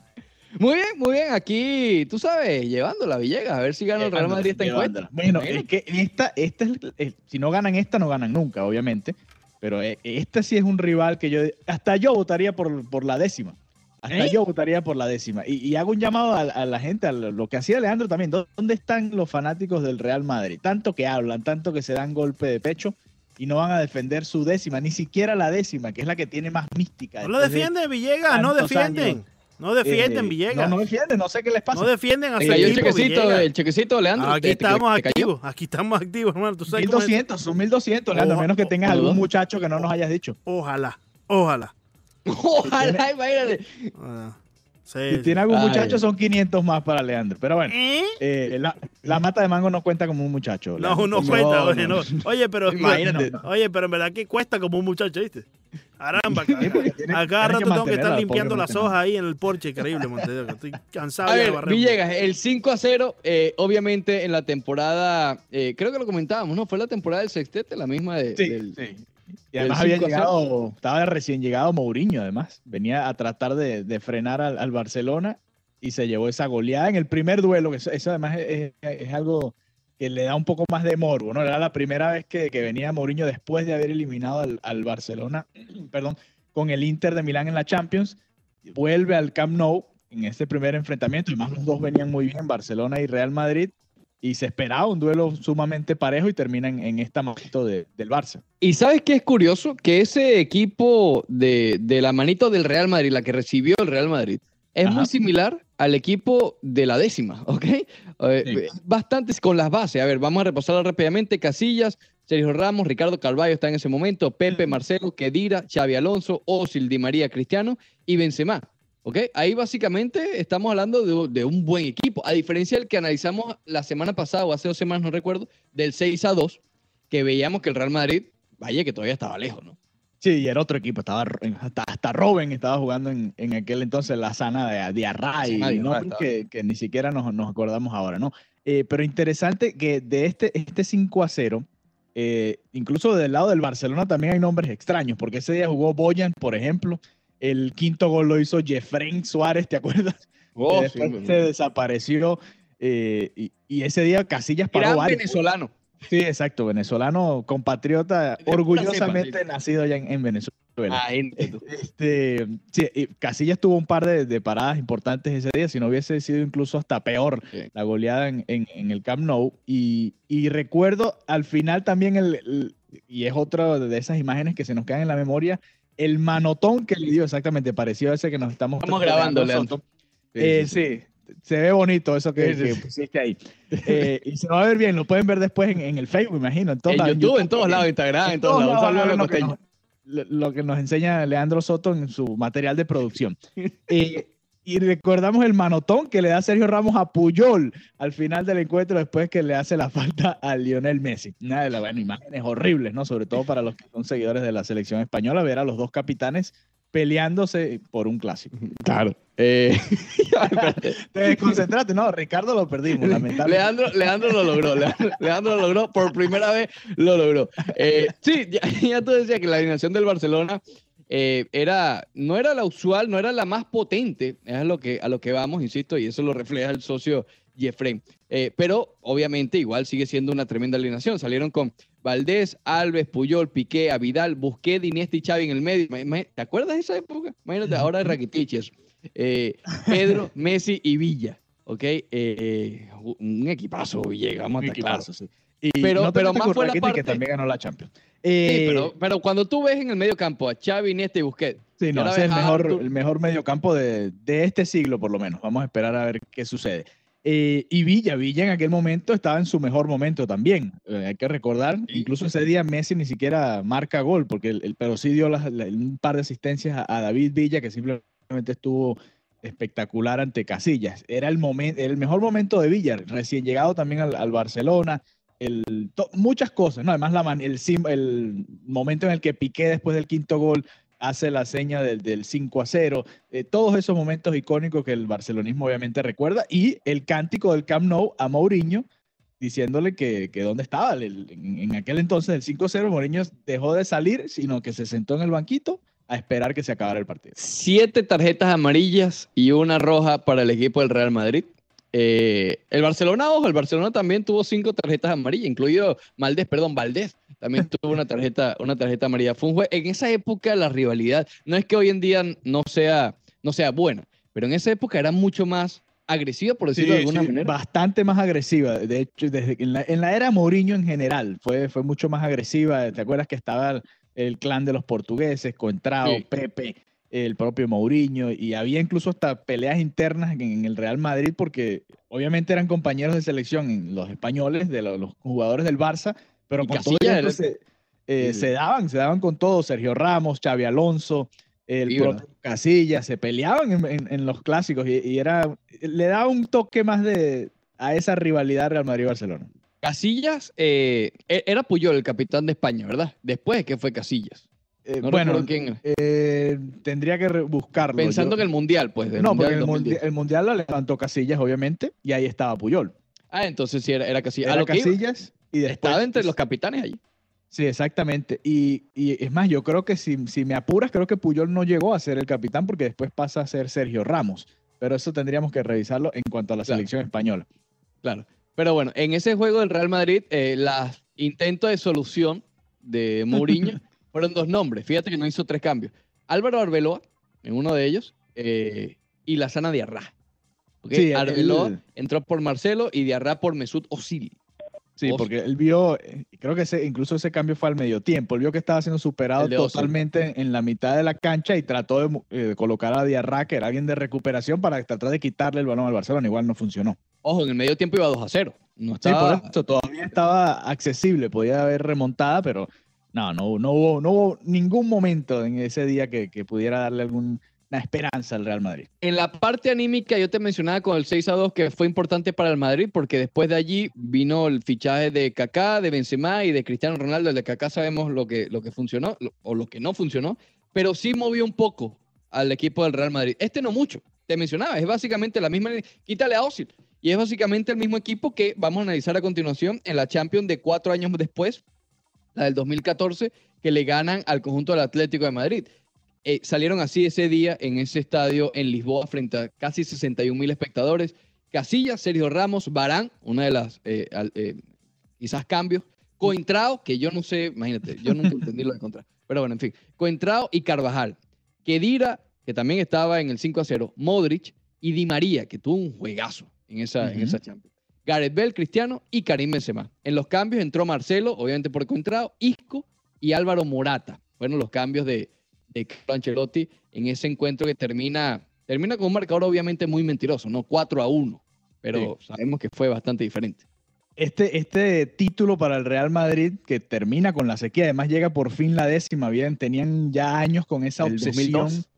Muy bien, muy bien. Aquí, tú sabes, llevándola, Villegas, a ver si gana el Real Madrid esta encuesta. Bueno, es que esta, esta es, el- si no ganan esta, no ganan nunca, obviamente. Pero eh, esta sí es un rival que yo, hasta yo votaría por, por la décima. Hasta ¿Eh? yo votaría por la décima. Y, y hago un llamado a, a la gente, a lo lo que hacía Leandro también. ¿Dó- ¿Dónde están los fanáticos del Real Madrid? Tanto que hablan, tanto que se dan golpe de pecho y no van a defender su décima, ni siquiera la décima, que es la que tiene más mística. No lo Después de- defienden, Villegas, no defienden. años. No defienden, eh, Villegas. No, No, no defienden, no sé qué les pasa. defienden a su el equipo, chequecito, Villegas. el chequecito, Leandro. Aquí te- estamos te activos, aquí estamos activos, hermano. ¿Tú sabes cómo es? 1200, son 1200, Leandro, a Oja- menos que tengas algún muchacho que no nos hayas dicho. Ojalá, ojalá. Ojalá, imagínate. Ah, sí, Si sí. tiene algún Ay. muchacho, son 500 más para Leandro. Pero bueno, ¿Eh? eh, la, la mata de mango no cuenta como un muchacho. No, Leandro. no No, cuenta, oye, no. no. Oye, pero Imagínate. oye, pero en verdad que cuesta como un muchacho, ¿viste? Caramba, acá, rato tengo que estar limpiando las hojas ahí en el porche, increíble, Montevideo. Estoy cansado A ya de ver, barrer. Villegas, el 5 a 0, eh, obviamente en la temporada, eh, creo que lo comentábamos, ¿no? Fue la temporada del sextete, la misma de, Sí, del- sí. Y además había 5 a llegado, estaba recién llegado Mourinho, además. Venía a tratar de, de frenar al, al Barcelona y se llevó esa goleada en el primer duelo, que eso, eso además es, es- es algo que le da un poco más de morbo, ¿no? Era la primera vez que, que venía Mourinho después de haber eliminado al, al Barcelona, perdón, con el Inter de Milán en la Champions. Vuelve al Camp Nou en este primer enfrentamiento. Además, los dos venían muy bien, Barcelona y Real Madrid. Y se esperaba un duelo sumamente parejo y termina en, en esta manito de- del Barça. Y sabes qué es curioso? Que ese equipo de, de la manito del Real Madrid, la que recibió el Real Madrid, es Ajá. muy similar al equipo de la décima, ¿ok? Eh, Sí. Bastantes con las bases. A ver, vamos a repasarlo rápidamente. Casillas, Sergio Ramos, Ricardo Carballo está en ese momento, Pepe, Marcelo, Kedira, Xavi Alonso, Osil, Di María, Cristiano y Benzema. ¿Ok? Ahí básicamente estamos hablando de, de un buen equipo, a diferencia del que analizamos la semana pasada o hace dos semanas, no recuerdo, del 6 a 2, que veíamos que el Real Madrid, vaya que todavía estaba lejos, ¿no? Sí, y era otro equipo, estaba hasta, hasta Robin estaba jugando en, en aquel entonces la sana de, de Array, que, que ni siquiera nos, nos acordamos ahora, ¿no? Eh, pero interesante que de este, este 5 a 0, eh, incluso del lado del Barcelona también hay nombres extraños, porque ese día jugó Boyan, por ejemplo, el quinto gol lo hizo Jeffrey Suárez, ¿te acuerdas? Oh, se desapareció eh, y, y ese día Casillas paró Gran varios. venezolano. Sí, exacto, venezolano, compatriota, orgullosamente nacido allá en, en Venezuela. Tú. Este, sí, Casillas tuvo un par de, de paradas importantes ese día, si no hubiese sido incluso hasta peor Sí. la goleada en, en- en el Camp Nou. Y, y recuerdo al final también, el, el- y es otra de esas imágenes que se nos quedan en la memoria, el manotón que le dio exactamente, parecido a ese que nos estamos Estamos grabando, Leandro. Eh, sí, se ve bonito eso que, Sí, sí, que pusiste ahí. Eh, y se va a ver bien, lo pueden ver después en, en el Facebook, imagino. En, todos En lados, YouTube, en todos lados, Instagram, en todos lados. Los lo, que nos, lo que nos enseña Leandro Soto en su material de producción. Eh, y recordamos el manotón que le da Sergio Ramos a Puyol al final del encuentro después que le hace la falta a Lionel Messi. Una de las bueno, imágenes horribles, ¿no? Sobre todo para los que son seguidores de la selección española, ver a los dos capitanes peleándose por un clásico. Claro. Eh. Te desconcentraste, no, Ricardo lo perdimos, lamentablemente. Leandro, Leandro lo logró. Leandro, Leandro lo logró. Por primera vez lo logró. Eh, sí, ya, ya tú decías que la alineación del Barcelona eh, era, no era la usual, no era la más potente. Es a lo que, a lo que vamos, insisto, y eso lo refleja el socio Jeffrey. Pero obviamente igual sigue siendo una tremenda alineación. Salieron con Valdés, Alves, Puyol, Piqué, Avidal, Busquets, Iniesta y Xavi en el medio. ¿Te acuerdas de esa época? Imagínate, ahora es Rakitic. Eh, Pedro, Messi y Villa. ¿Ok? Eh, un equipazo, Villegas, vamos a estar sí. Y Pero- no pero más fue la parte- que también ganó la Champions. Sí, Eh, pero, pero cuando tú ves en el medio campo a Xavi, Iniesta y Busquets, Sí, no, ese es el mejor, Arthur. el mejor mediocampo de, de este siglo, por lo menos. Vamos a esperar a ver qué sucede. Eh, y Villa, Villa en aquel momento estaba en su mejor momento también. Eh, hay que recordar, incluso ese día Messi ni siquiera marca gol, porque el, el- pero sí dio las- la- un par de asistencias a, a David Villa, que simplemente estuvo espectacular ante Casillas. Era el, momento, el mejor momento de Villa, recién llegado también al, al Barcelona. El, to- muchas cosas, ¿no? Además, la man- el, el momento en el que Piqué después del quinto gol hace la seña del, del 5 a 0, eh, todos esos momentos icónicos que el barcelonismo obviamente recuerda, y el cántico del Camp Nou a Mourinho, diciéndole que, que dónde estaba. El- en, aquel entonces, el 5 a 0, Mourinho dejó de salir, sino que se sentó en el banquito a esperar que se acabara el partido. siete tarjetas amarillas y una roja para el equipo del Real Madrid. Eh, el Barcelona, ojo, el Barcelona también tuvo cinco tarjetas amarillas, incluido Valdés, perdón, Valdés también tuvo una tarjeta, una tarjeta amarilla. Fue un en esa época la rivalidad, no es que hoy en día no sea, no sea buena, pero en esa época era mucho más agresiva, por decirlo de alguna sí, manera. Bastante más agresiva. De hecho, desde en la, en la era Mourinho en general fue, fue mucho más agresiva. ¿Te acuerdas que estaba el, el clan de los portugueses, Contrao, Sí. Pepe, el propio Mourinho? Y había incluso hasta peleas internas en, en el Real Madrid porque obviamente eran compañeros de selección los españoles, de lo- los, jugadores del Barça, pero Y con todo se, eh, Sí, sí. se daban, se daban con todo. Sergio Ramos, Xavi Alonso, el Sí, Casillas, se peleaban en, en- en los clásicos y, y era, le daba un toque más de a esa rivalidad Real Madrid-Barcelona. Casillas eh, e- era Puyol, el capitán de España, ¿verdad? Después que fue Casillas. Eh, No bueno, quién eh, tendría que buscarlo. Pensando yo- en el Mundial, pues. No, porque Mundial el, 2010. mundi- el Mundial lo levantó Casillas, obviamente, y ahí estaba Puyol. Ah, entonces sí, era, era Casillas. Era Casillas y después... estaba entre los capitanes allí. Sí, exactamente. Y, y es más, yo creo que si, si me apuras, creo que Puyol no llegó a ser el capitán porque después pasa a ser Sergio Ramos. Pero eso tendríamos que revisarlo en cuanto a la Claro. selección española. Claro. Pero bueno, en ese juego del Real Madrid, eh, los intentos de solución de Mourinho fueron dos nombres. Fíjate que no hizo tres cambios. Álvaro Arbeloa, en uno de ellos, eh, y Lazana Diarra. ¿Ok? Sí, Arbeloa entró por Marcelo y Diarra por Mesut Özil. Sí, porque él vio, eh, creo que ese, incluso ese cambio fue al medio tiempo. Él vio que estaba siendo superado totalmente en la mitad de la cancha y trató de, eh, de colocar a Diarra, que era alguien de recuperación, para tratar de quitarle el balón al Barcelona. Igual no funcionó. Ojo, en el medio tiempo iba 2 a 0. No Sí, estaba, por eso todavía estaba accesible, podía haber remontada, pero no, no, no, hubo, no hubo ningún momento en ese día que, que pudiera darle alguna esperanza al Real Madrid. En la parte anímica, yo te mencionaba con el 6 a 2 que fue importante para el Madrid porque después de allí vino el fichaje de Kaká, de Benzema y de Cristiano Ronaldo. El de Kaká sabemos lo que, lo que funcionó o lo que no funcionó, pero sí movió un poco al equipo del Real Madrid. Este no mucho, te mencionaba, es básicamente la misma. Quítale a Ozil. Y es básicamente el mismo equipo que vamos a analizar a continuación en la Champions de cuatro años después, la del 2014, que le ganan al conjunto del Atlético de Madrid. Eh, salieron así ese día en ese estadio en Lisboa frente a casi 61 mil espectadores. Casillas, Sergio Ramos, Barán, una de las eh, eh, quizás cambios, Coentrao, que yo no sé, imagínate, yo nunca entendí lo de Coentrao. Pero bueno, en fin. Coentrao y Carvajal. Kedira, que también estaba en el 5 a 0. Modric y Di María, que tuvo un juegazo en esa, en esa Champions. Gareth Bell, Cristiano y Karim Benzema. En los cambios entró Marcelo, obviamente por Coentrao, Isco y Álvaro Morata. Fueron los cambios de, de Carlo Ancelotti en ese encuentro que termina, termina con un marcador obviamente muy mentiroso, ¿no? 4 a 1. Pero sabemos que fue bastante diferente. Este, este título para el Real Madrid, que termina con la sequía, además llega por fin la décima, bien, tenían ya años con esa El obsesión 2002.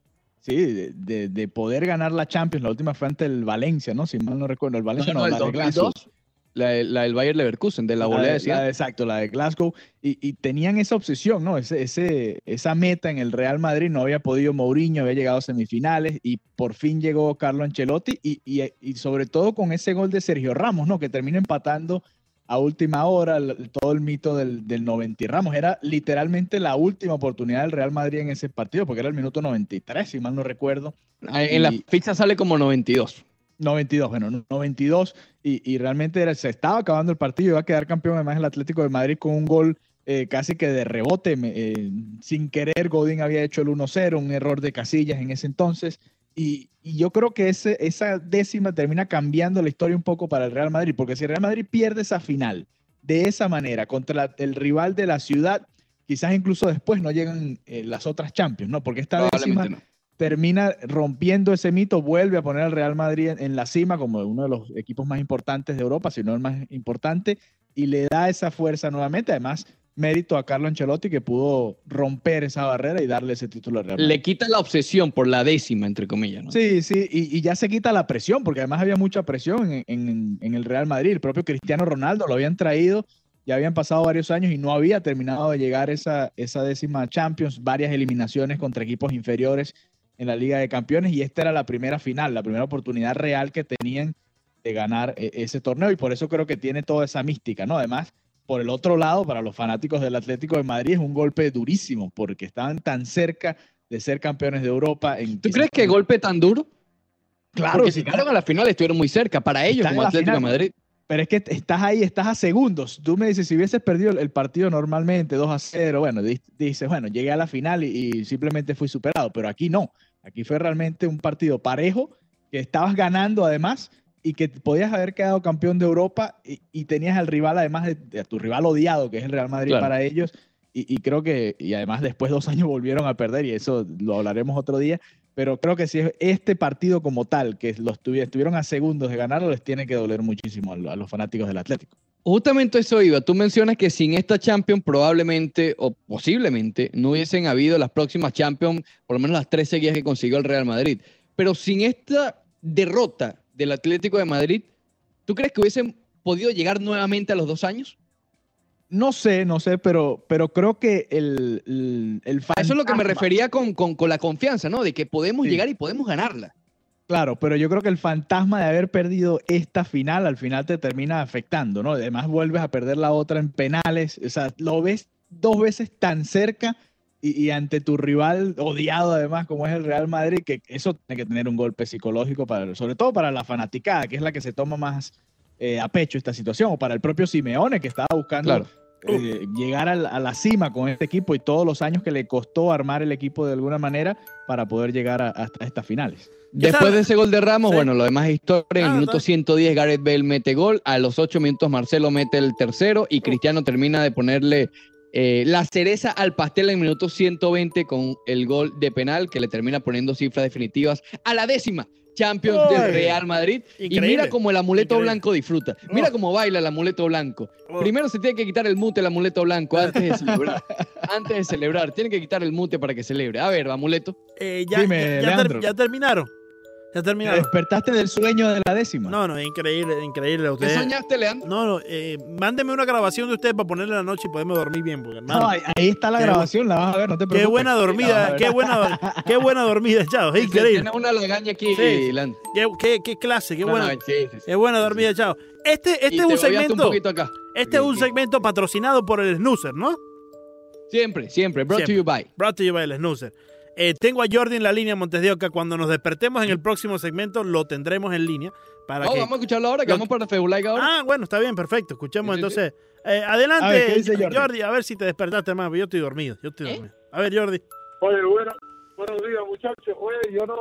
sí, de, de- de poder ganar la Champions. La última fue ante el Valencia, ¿no? Si mal no recuerdo, el Valencia no, el la de Glasgow. 2002, la, la del Bayer Leverkusen, de la La volea de- la de- exacto, la de Glasgow. Y, y tenían esa obsesión, ¿no? Ese, ese, esa meta en el Real Madrid. No había podido Mourinho, había llegado a semifinales y por fin llegó Carlo Ancelotti. Y, y- y sobre todo con ese gol de Sergio Ramos, ¿no? Que termina empatando a última hora el- todo el mito del, del 90 y Ramos. Era literalmente la última oportunidad del Real Madrid en ese partido, porque era el minuto 93, si mal no recuerdo. Ah, En la ficha sale como 92. 92, bueno, no- 92 y, y realmente se estaba acabando el partido, iba a quedar campeón además el Atlético de Madrid con un gol eh, casi que de rebote, eh, sin querer Godín había hecho el 1-0, un error de Casillas en ese entonces y, y yo creo que ese, esa décima termina cambiando la historia un poco para el Real Madrid, porque si el Real Madrid pierde esa final de esa manera contra el rival de la ciudad, quizás incluso después no llegan eh, las otras Champions, ¿no? Porque esta décima no. Termina rompiendo ese mito, vuelve a poner al Real Madrid en, la cima como uno de los equipos más importantes de Europa, si no el más importante, y le da esa fuerza nuevamente. Además, mérito a Carlo Ancelotti que pudo romper esa barrera y darle ese título al Real Madrid. Le quita la obsesión por la décima, entre comillas, ¿no? Sí, sí, y, y ya se quita la presión, porque además había mucha presión en, en- en el Real Madrid. El propio Cristiano Ronaldo lo habían traído, ya habían pasado varios años y no había terminado de llegar esa, esa décima Champions, varias eliminaciones contra equipos inferiores en la Liga de Campeones, y esta era la primera final, la primera oportunidad real que tenían de ganar eh, ese torneo, y por eso creo que tiene toda esa mística, ¿no? Además, por el otro lado, para los fanáticos del Atlético de Madrid es un golpe durísimo, porque estaban tan cerca de ser campeones de Europa. En ¿Tú crees que golpe tan duro? Claro, Porque si llegaron a la final estuvieron muy cerca para ellos como Atlético de. Madrid. Pero es que estás ahí, estás a segundos. Tú me dices, si hubieses perdido el- partido normalmente 2 a 0, bueno, di- dices, bueno, llegué a la final y, y simplemente fui superado. Pero aquí no. Aquí fue realmente un partido parejo, que estabas ganando además y que podías haber quedado campeón de Europa y, y tenías al rival, además de, de a tu rival odiado, que es el Real Madrid Claro. para ellos. Y, y creo que, y además después dos años volvieron a perder y eso lo hablaremos otro día. Pero creo que si es este partido como tal, que los tuvi- estuvieron a segundos de ganarlo, les tiene que doler muchísimo a los fanáticos del Atlético. Justamente eso iba. Tú mencionas que sin esta Champions probablemente o posiblemente no hubiesen habido las próximas Champions, por lo menos las tres seguidas que consiguió el Real Madrid. Pero sin esta derrota del Atlético de Madrid, ¿tú crees que hubiesen podido llegar nuevamente a los dos años? No sé, no sé, pero, pero creo que el, el, eso es lo que me refería con, con- con la confianza, ¿no? De que podemos Sí. llegar y podemos ganarla. Claro, pero yo creo que el fantasma de haber perdido esta final al final te termina afectando, ¿no? Además vuelves a perder la otra en penales, o sea, lo ves dos veces tan cerca y, ante tu rival odiado además como es el Real Madrid, que eso tiene que tener un golpe psicológico, para, sobre todo para la fanaticada, que es la que se toma más eh, a pecho esta situación, o para el propio Simeone que estaba buscando. Eh, llegar a la, a la cima con este equipo y todos los años que le costó armar el equipo de alguna manera para poder llegar a- hasta estas finales. ¿Qué Después de ese gol de Ramos, Sí. bueno, lo demás es historia. En el Ah, minuto no. 110 Gareth Bale mete gol. A los 8 minutos Marcelo mete el tercero y Cristiano termina de ponerle eh, la cereza al pastel en el minuto 120 con el gol de penal que le termina poniendo cifras definitivas a la décima Champions del. Real Madrid. Y mira cómo el amuleto Increíble. blanco disfruta. Mira Oh. cómo baila el amuleto blanco. Oh. Primero se tiene que quitar el mute el amuleto blanco antes de celebrar. antes de celebrar. Tiene que quitar el mute para que celebre. A ver, amuleto. Eh, ya, Dime, ya- ya ter- Leandro. ya terminaron. Ya terminaron. Despertaste del sueño de la décima. No, no, increíble, increíble. ¿Qué Ustedes, soñaste, Leandro? no, no, eh, mándeme una grabación de ustedes para ponerla en la noche y podemos dormir bien, porque hermano. No, ahí, ahí está la Qué grabación, la vas a ver, no te preocupes. qué buena dormida, qué buena, qué buena dormida, chao. Es increíble. Tienes una lagaña aquí, Sí. Leandro. Qué, qué- qué clase, qué No, buena, no, sí, sí, sí. qué buena dormida, chao. Este, este es un segmento, un poquito acá. este es un segmento patrocinado por el Snoozer, ¿no? Siempre, siempre. Brought Siempre. to you by. Brought to you by el Snoozer. Eh, tengo a Jordi en la línea Montes de Oca. Cuando nos despertemos en el próximo segmento, lo tendremos en línea para Oh, que. vamos a escucharlo ahora, que lo- vamos para Feulaica ahora. Ah, bueno, está bien, perfecto. Escuchemos Sí, sí, entonces Eh, adelante, A ver, ¿qué dice Jordi? Jordi? a ver si te despertaste más. Yo estoy dormido. Yo estoy ¿Eh? dormido. A ver, Jordi. Oye, bueno, buenos días, muchachos. Oye, yo no,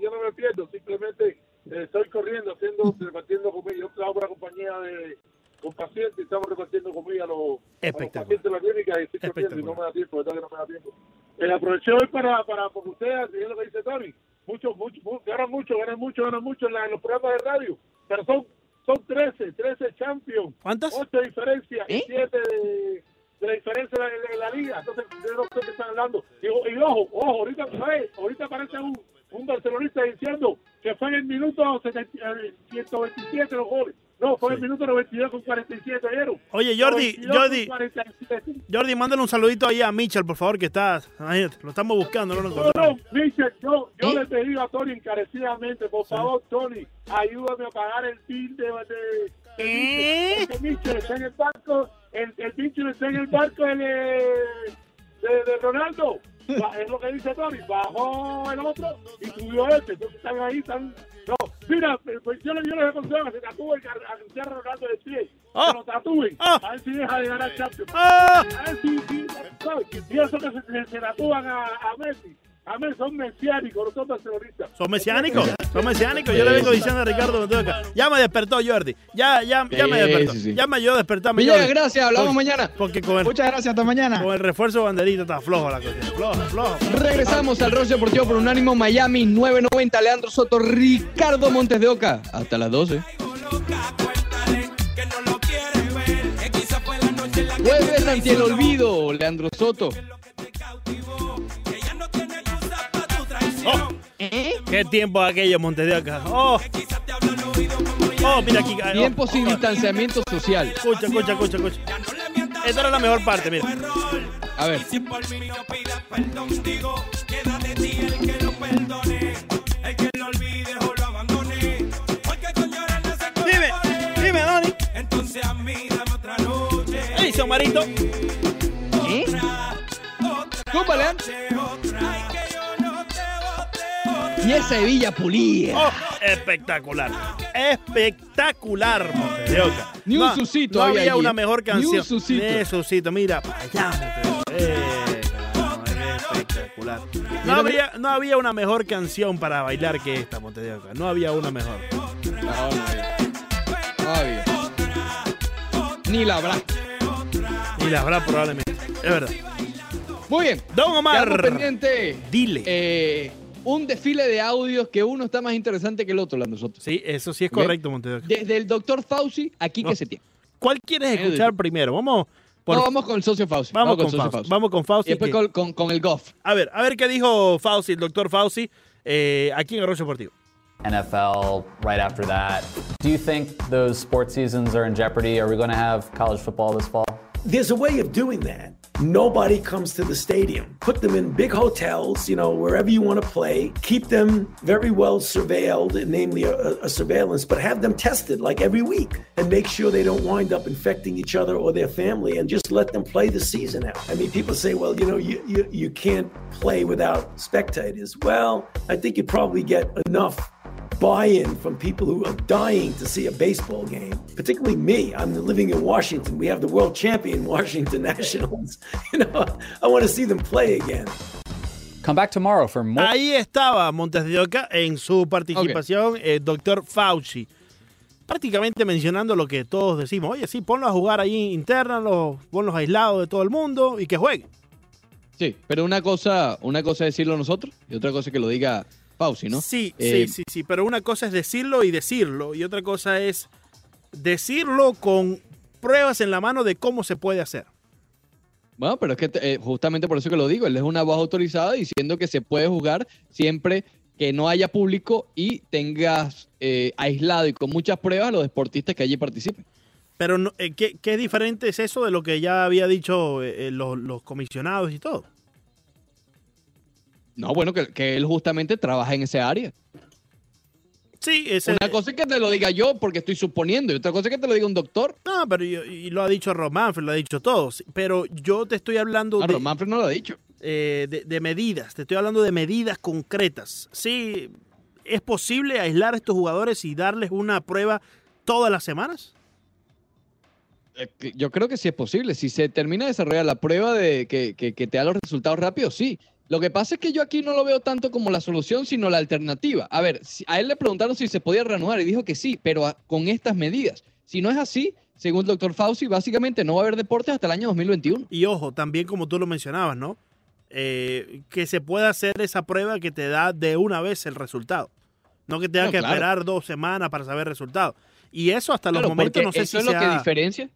yo no me pierdo, simplemente eh, estoy corriendo, haciendo, repartiendo comida. Yo trabajo para una compañía de con pacientes y estamos repartiendo comida a los, a los Espectacular. pacientes de la clínica y estoy corriendo y no me da tiempo, verdad que no me da tiempo. Eh, aproveché hoy para, para, porque ustedes, es lo que dice Tony, muchos, muchos, mu- ganan mucho, ganan mucho, ganan mucho en, la- en los programas de radio, pero son, son 13, 13 champions. ¿Cuántas? ocho diferencias ¿Eh? y siete de, de la diferencia de, la- de la liga. Entonces, yo no sé qué están hablando. Y ojo, ojo, ahorita, ¿sabes? ahorita aparece un, un barcelonista diciendo que fue en el minuto 70, eh, 127 los goles. No, fue el minuto 92 con 47 ayer. Oye, Jordi, 92 con Jordi, 47. Jordi, mándale un saludito ahí a Mitchell, por favor, que está. Lo estamos buscando, no lo No, no. Michel, yo, yo ¿Eh? le pedí a Tony encarecidamente, por Sí. favor, Tony, ayúdame a pagar el bill de, de, de ¿Eh? Michel. Porque Michel está en el barco, el, el Michel está en el barco de, de, de Ronaldo. Es lo que dice Tony, bajó el otro y subió este, entonces están ahí, están... No, mira, pues yo, le- yo les aconsejo que se tatúen a, Cristiano Ronaldo de pie, Ah. que lo tatúen, Ah. a ver si deja de ganar Champions. ¡Ah! A ver si, si, ¿sabes? y eso que se, se, se tatúan a, a Messi, a Messi son mesiánicos, no son barcelonistas. Son mesiánicos, son mesiánicos. Yo le vengo diciendo a Ricardo. Ya me despertó Jordi. Ya, ya, ya me despertó. sí, sí. Ya me ayudó a despertarme. Jordi. gracias. Hablamos Porque- mañana. Porque con el, Muchas gracias, hasta mañana. con el refuerzo banderita está flojo la cosa. Flojo, flojo. Regresamos al Rocio Deportivo por Unánimo Miami 990. Leandro Soto, Ricardo Montes de Oca. Hasta las 12. Jueves ante el olvido, Leandro Soto. Oh, qué tiempo aquello, Montes de Oca. Oh, oh, mira aquí. oh, Tiempo sin distanciamiento social. Escucha, escucha, escucha, escucha. Esta era la mejor parte, mira. A ver. Dime, dime, Dani. ¿Qué dice Omarito? ¿Eh? ¿Cómo, Leandro? Y esa hebilla pulida. Oh, espectacular. Espectacular, Montes de Oca. Ni un susito No había había allí, una mejor Ni un canción. susito. Ni susito. Mira, para allá. Eh, espectacular. No Mira, habría, no había una mejor canción para bailar que esta, Montes de Oca. No había una mejor. No, no había. No había. Ni la habrá. Y la habrá probablemente. Es verdad. Muy bien. Don Omar, pendiente. dile. eh, un desfile de audios que uno está más interesante que el otro, Leandro Soto. sí, eso sí es correcto, Oca. Desde el doctor Fauci, aquí No. que se tiene. ¿Cuál quieres escuchar primero? Vamos por- No, vamos con el socio Fauci. vamos con socio Fauci. Vamos con Y Fauci. después que- con, con- con el GOF. A ver, a ver qué dijo Fauci, el doctor Fauci, eh, aquí en Arroyo Deportivo. NFL right after that. Do you think those sports seasons are in jeopardy? Are we going to have college football this fall? There's a way of doing that. Nobody comes to the stadium. Put them in big hotels, you know, wherever you want to play. Keep them very well surveilled, namely a, a surveillance, but have them tested like every week and make sure they don't wind up infecting each other or their family and just let them play the season out. I mean, people say, well, you know, you, you, you can't play without spectators. Well, I think you probably get enough buy-in from people who are dying to see a baseball game. Particularly me. I'm living in Washington. We have the world champion Washington Nationals. You know, I want to see them play again. Come back tomorrow for more. Ahí estaba Montes de Oca en su participación, el doctor Fauci. Prácticamente mencionando lo que todos decimos. Oye, sí, ponlo a jugar ahí internos, ponlos aislados de todo el mundo y que jueguen. Sí, pero una cosa, una cosa es decirlo nosotros y otra cosa es que lo diga Fauci, ¿no? Sí, Eh, sí, sí, sí. Pero una cosa es decirlo y decirlo. Y otra cosa es decirlo con pruebas en la mano de cómo se puede hacer. Bueno, pero es que eh, justamente por eso que lo digo, él es una voz autorizada diciendo que se puede jugar siempre que no haya público y tengas eh, aislado y con muchas pruebas a los deportistas que allí participen. Pero no- ¿qué, qué diferente es eso de lo que ya había dicho los, los comisionados y todo? No, bueno, que, que él justamente trabaja en ese área. Sí, ese, Una cosa es que te lo diga yo porque estoy suponiendo y otra cosa es que te lo diga un doctor. No, pero y, y lo ha dicho Román, lo ha dicho todos. Pero yo te estoy hablando Ah, de, Manfred no lo ha dicho. eh, de- de medidas, te estoy hablando de medidas concretas. Sí, ¿es posible aislar a estos jugadores y darles una prueba todas las semanas? Eh, Yo creo que sí es posible. Si se termina de desarrollar la prueba de que, que- que te da los resultados rápidos, sí. Lo que pasa es que yo aquí no lo veo tanto como la solución, sino la alternativa. A ver, a él le preguntaron si se podía reanudar y dijo que sí, pero a- con estas medidas. Si no es así, según el doctor Fauci, básicamente no va a haber deportes hasta el año 2021. Y ojo, también como tú lo mencionabas, ¿no? Eh, que se pueda hacer esa prueba que te da de una vez el resultado. No que tengas No, que claro. esperar dos semanas para saber el resultado. Y eso hasta los momentos no sé eso si es lo que diferencia.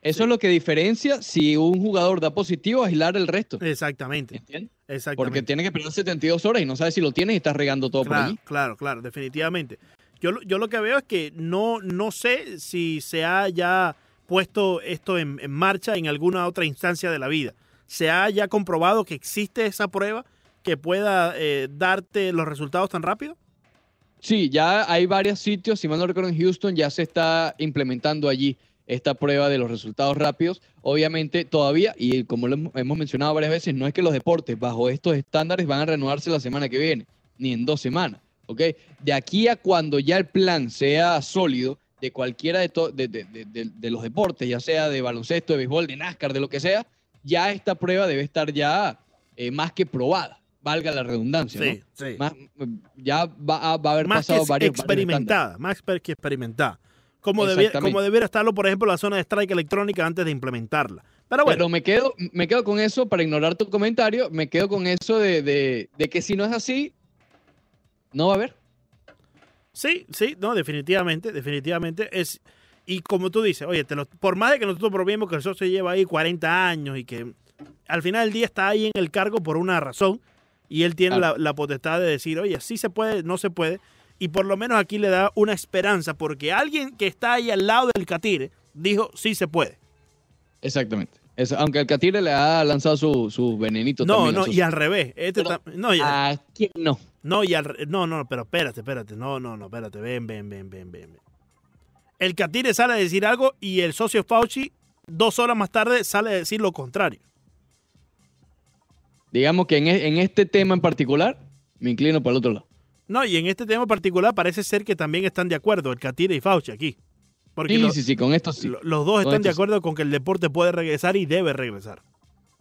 Eso es lo que diferencia si un jugador da positivo, aislar el resto. Exactamente. ¿Entiendes? Porque tiene que esperar 72 horas y no sabes si lo tienes y estás regando todo por Claro, allí. claro, claro, definitivamente. Yo, lo- yo lo que veo es que no, no sé si se ha ya puesto esto en, en marcha en alguna otra instancia de la vida. ¿Se ha ya comprobado que existe esa prueba que pueda eh, darte los resultados tan rápido? Sí, ya hay varios sitios, si mal no recuerdo en Houston, ya se está implementando allí esta prueba de los resultados rápidos. Obviamente todavía, y como lo hemos- mencionado varias veces, no es que los deportes bajo estos estándares van a reanudarse la semana que viene, ni en dos semanas, ¿ok? De aquí a cuando ya el plan sea sólido de cualquiera de, de, los deportes, ya sea de baloncesto, de béisbol, de NASCAR, de lo que sea, ya esta prueba debe estar ya eh, más que probada, valga la redundancia, ¿no? Sí, sí. Más- ya va a, va a haber Más pasado varios, experimentada, más que experimentada. Como, debiera, como debiera estarlo, por ejemplo, la zona de strike electrónica antes de implementarla. Pero bueno, Pero me quedo, me quedo con eso, para ignorar tu comentario, me quedo con eso de, de- de que si no es así, no va a haber. Sí, sí, no, definitivamente, definitivamente es y como tú dices, oye, te lo- por más de que nosotros probemos que el socio lleva ahí 40 años y que al final del día está ahí en el cargo por una razón y él tiene la, la potestad de decir, oye, sí se puede, no se puede y por lo menos aquí le da una esperanza porque alguien que está ahí al lado del catire dijo, sí se puede. Exactamente. Eso, aunque el Catire le ha lanzado su, su venenito No, también. no, sus- y al revés. Este Pero, tam- no, y al- ¿A quién no? No, y al no, no, pero espérate, espérate. No, no, no, espérate. Ven, ven, ven, ven, ven. ven. El Catire sale a decir algo y el socio Fauci, dos horas más tarde, sale a decir lo contrario. Digamos que en, e- en este tema en particular, me inclino para el otro lado. No, y en este tema particular parece ser que también están de acuerdo, el Catire y Fauci aquí. Porque Sí, sí, sí, con esto sí. lo- los dos están de sí. acuerdo con que el deporte puede regresar y debe regresar.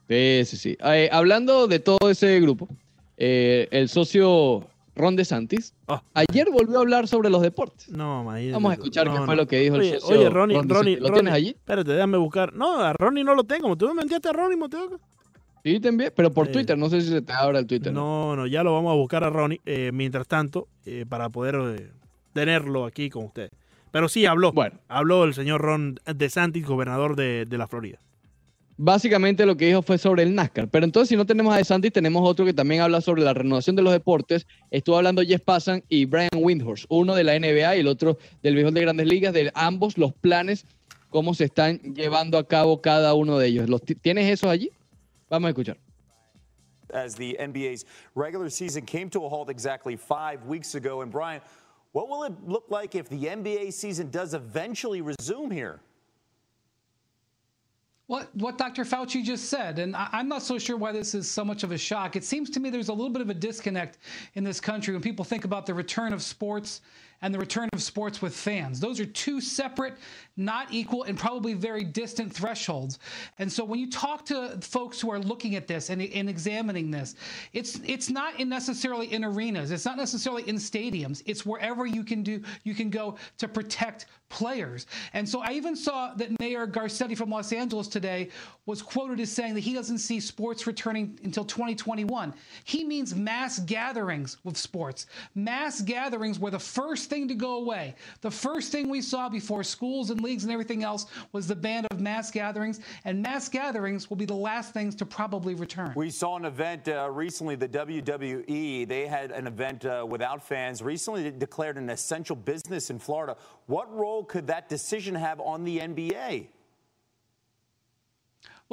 Sí, sí, sí. Eh, hablando de todo ese grupo, eh, el socio Ron DeSantis Ah. ayer volvió a hablar sobre los deportes. No, imagínate Vamos a escuchar No, qué no. fue lo que dijo oye, el socio Oye, Ronnie, Ron Ronnie. ¿Lo Ronnie, tienes allí? Espérate, déjame buscar. No, a Ronnie no lo tengo. ¿Tú me enviaste a Ronnie, Montego? Sí, te envié, pero por. Twitter. No sé si se te abra el Twitter. No, no, ya lo vamos a buscar a Ronnie eh, mientras tanto eh, para poder eh, tenerlo aquí con ustedes. Pero sí habló. Bueno. Habló el señor Ron DeSantis, gobernador de, de la Florida. Básicamente lo que dijo fue sobre el NASCAR. Pero entonces, si no tenemos a DeSantis, tenemos otro que también habla sobre la renovación de los deportes. Estuvo hablando Jeff Passan y Brian Windhorst, uno de la NBA y el otro del béisbol de grandes ligas, de ambos los planes, cómo se están llevando a cabo cada uno de ellos. ¿Los ti- ¿Tienes esos allí? Vamos a escuchar. as the NBA's regular season came to a halt exactly five weeks ago. And Brian, what will it look like if the NBA season does eventually resume here? What, what Dr. Fauci just said, and I, I'm not so sure why this is so much of a shock. It seems to me there's a little bit of a disconnect in this country when people think about the return of sports and the return of sports with fans. Those are two separate, not equal, and probably very distant thresholds. And so when you talk to folks who are looking at this and, and examining this, it's it's not in necessarily in arenas, it's not necessarily in stadiums. It's wherever you can do you can go to protect players. And so I even saw that Mayor Garcetti from Los Angeles today was quoted as saying that he doesn't see sports returning until 2021. He means mass gatherings with sports. Mass gatherings were the first thing to go away. The first thing we saw before schools and leagues and everything else was the ban of mass gatherings, and mass gatherings will be the last things to probably return. We saw an event uh, recently, the WWE. They had an event uh, without fans, recently declared an essential business in Florida. What role could that decision have on the NBA?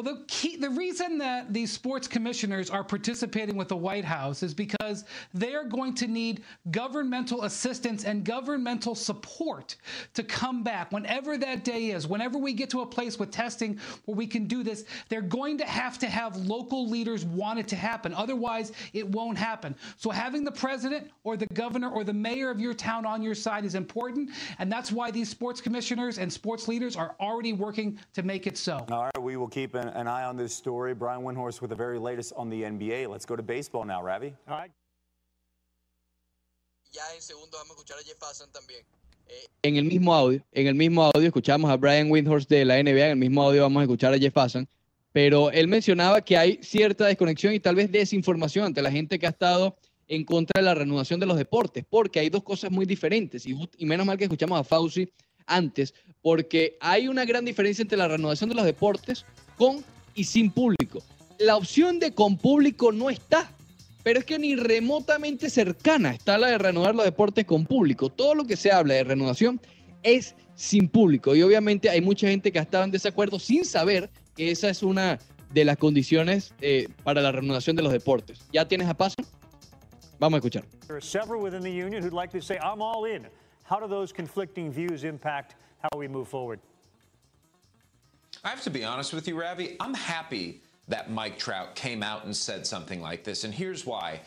Well, the key, the reason that these sports commissioners are participating with the White House is because they are going to need governmental assistance and governmental support to come back whenever that day is. Whenever we get to a place with testing where we can do this, they're going to have to have local leaders want it to happen. Otherwise, it won't happen. So having the president or the governor or the mayor of your town on your side is important, and that's why these sports commissioners and sports leaders are already working to make it so. All right, we will keep an, an eye on this story. Brian Windhorst with the very latest on the NBA. Let's go to baseball now, Ravi. All right. Ya en segundo vamos a escuchar a Jeff Passan también. en el mismo audio, en el mismo audio escuchamos a Brian Windhorst de la NBA, en el mismo audio vamos a escuchar a Jeff Passan, pero él mencionaba que hay cierta desconexión y tal vez desinformación ante la gente que ha estado en contra de la reanudación de los deportes, porque hay dos cosas muy diferentes y, y menos mal que escuchamos a Fauci antes, porque hay una gran diferencia entre la reanudación de los deportes con y sin público. La opción de con público no está, pero es que ni remotamente cercana está la de reanudar los deportes con público. Todo lo que se habla de reanudación es sin público y obviamente hay mucha gente que ha estado en desacuerdo sin saber que esa es una de las condiciones eh, para la reanudación de los deportes. ¿Ya tienes a paso? Vamos a escuchar. Within the union I'm all in. How do those conflicting views impact how we move forward? I have to be honest with you, Ravi. I'm happy that Mike Trout came out and said something like this. And here's why.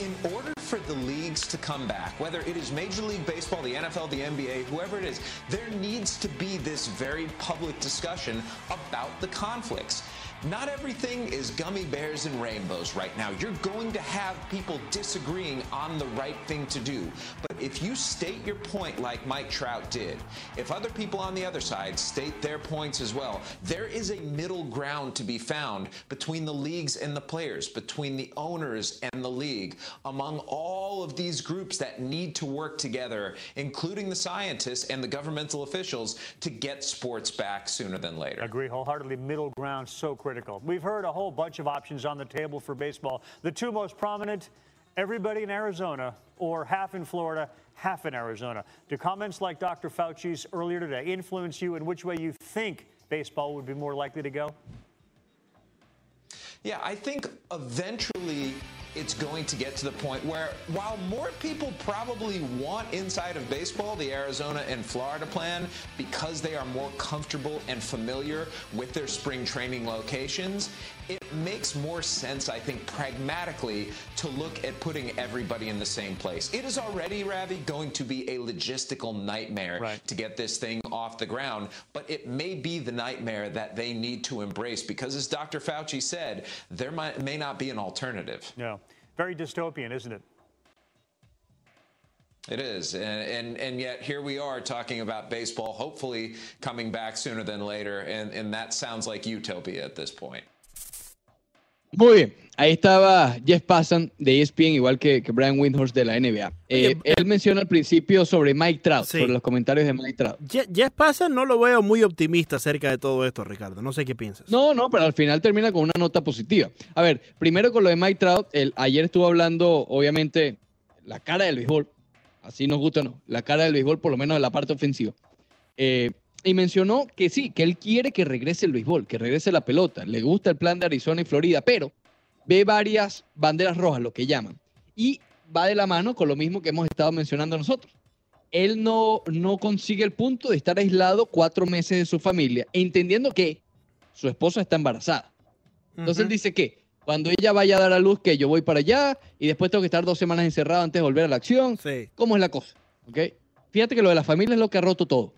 In order for the leagues to come back, whether it is Major League Baseball, the NFL, the NBA, whoever it is, there needs to be this very public discussion about the conflicts. Not everything is gummy bears and rainbows right now. You're going to have people disagreeing on the right thing to do. But if you state your point like Mike Trout did, if other people on the other side state their points as well, there is a middle ground to be found between the leagues and the players, between the owners and the league, among all of these groups that need to work together, including the scientists and the governmental officials, to get sports back sooner than later. Agree wholeheartedly. Middle ground so critical. We've heard a whole bunch of options on the table for baseball. The two most prominent everybody in Arizona or half in Florida, half in Arizona. Do comments like Dr. Fauci's earlier today influence you in which way you think baseball would be more likely to go? Yeah, I think eventually it's going to get to the point where while more people probably want inside of baseball the Arizona and Florida plan because they are more comfortable and familiar with their spring training locations, it makes more sense, I think, pragmatically to look at putting everybody in the same place. It is already, Ravi, going to be a logistical nightmare Right. to get this thing off the ground, but it may be the nightmare that they need to embrace because, as Dr. Fauci said, there might, may not be an alternative. No. Very dystopian, isn't it? It is, and, and and yet here we are talking about baseball, hopefully coming back sooner than later, and and that sounds like utopia at this point. Muy bien, ahí estaba Jeff Passan de ESPN, igual que, que Brian Windhorst de la NBA. Eh, él menciona al principio sobre Mike Trout, Sí. sobre los comentarios de Mike Trout. Je- Jeff Passan no lo veo muy optimista acerca de todo esto, Ricardo. No sé qué piensas. No, no, pero al final termina con una nota positiva. A ver, primero con lo de Mike Trout, el, ayer estuvo hablando, obviamente, la cara del béisbol, así nos gusta no, la cara del béisbol, por lo menos de la parte ofensiva. Eh, y mencionó que sí, que él quiere que regrese el béisbol, que regrese la pelota. Le gusta el plan de Arizona y Florida, pero ve varias banderas rojas, lo que llaman. Y va de la mano con lo mismo que hemos estado mencionando nosotros. Él no, no consigue el punto de estar aislado cuatro meses de su familia, entendiendo que su esposa está embarazada. Entonces él dice que cuando ella vaya a dar a luz, que yo voy para allá y después tengo que estar dos semanas encerrado antes de volver a la acción. ¿Cómo es la cosa? ¿Ok? Fíjate que lo de la familia es lo que ha roto todo.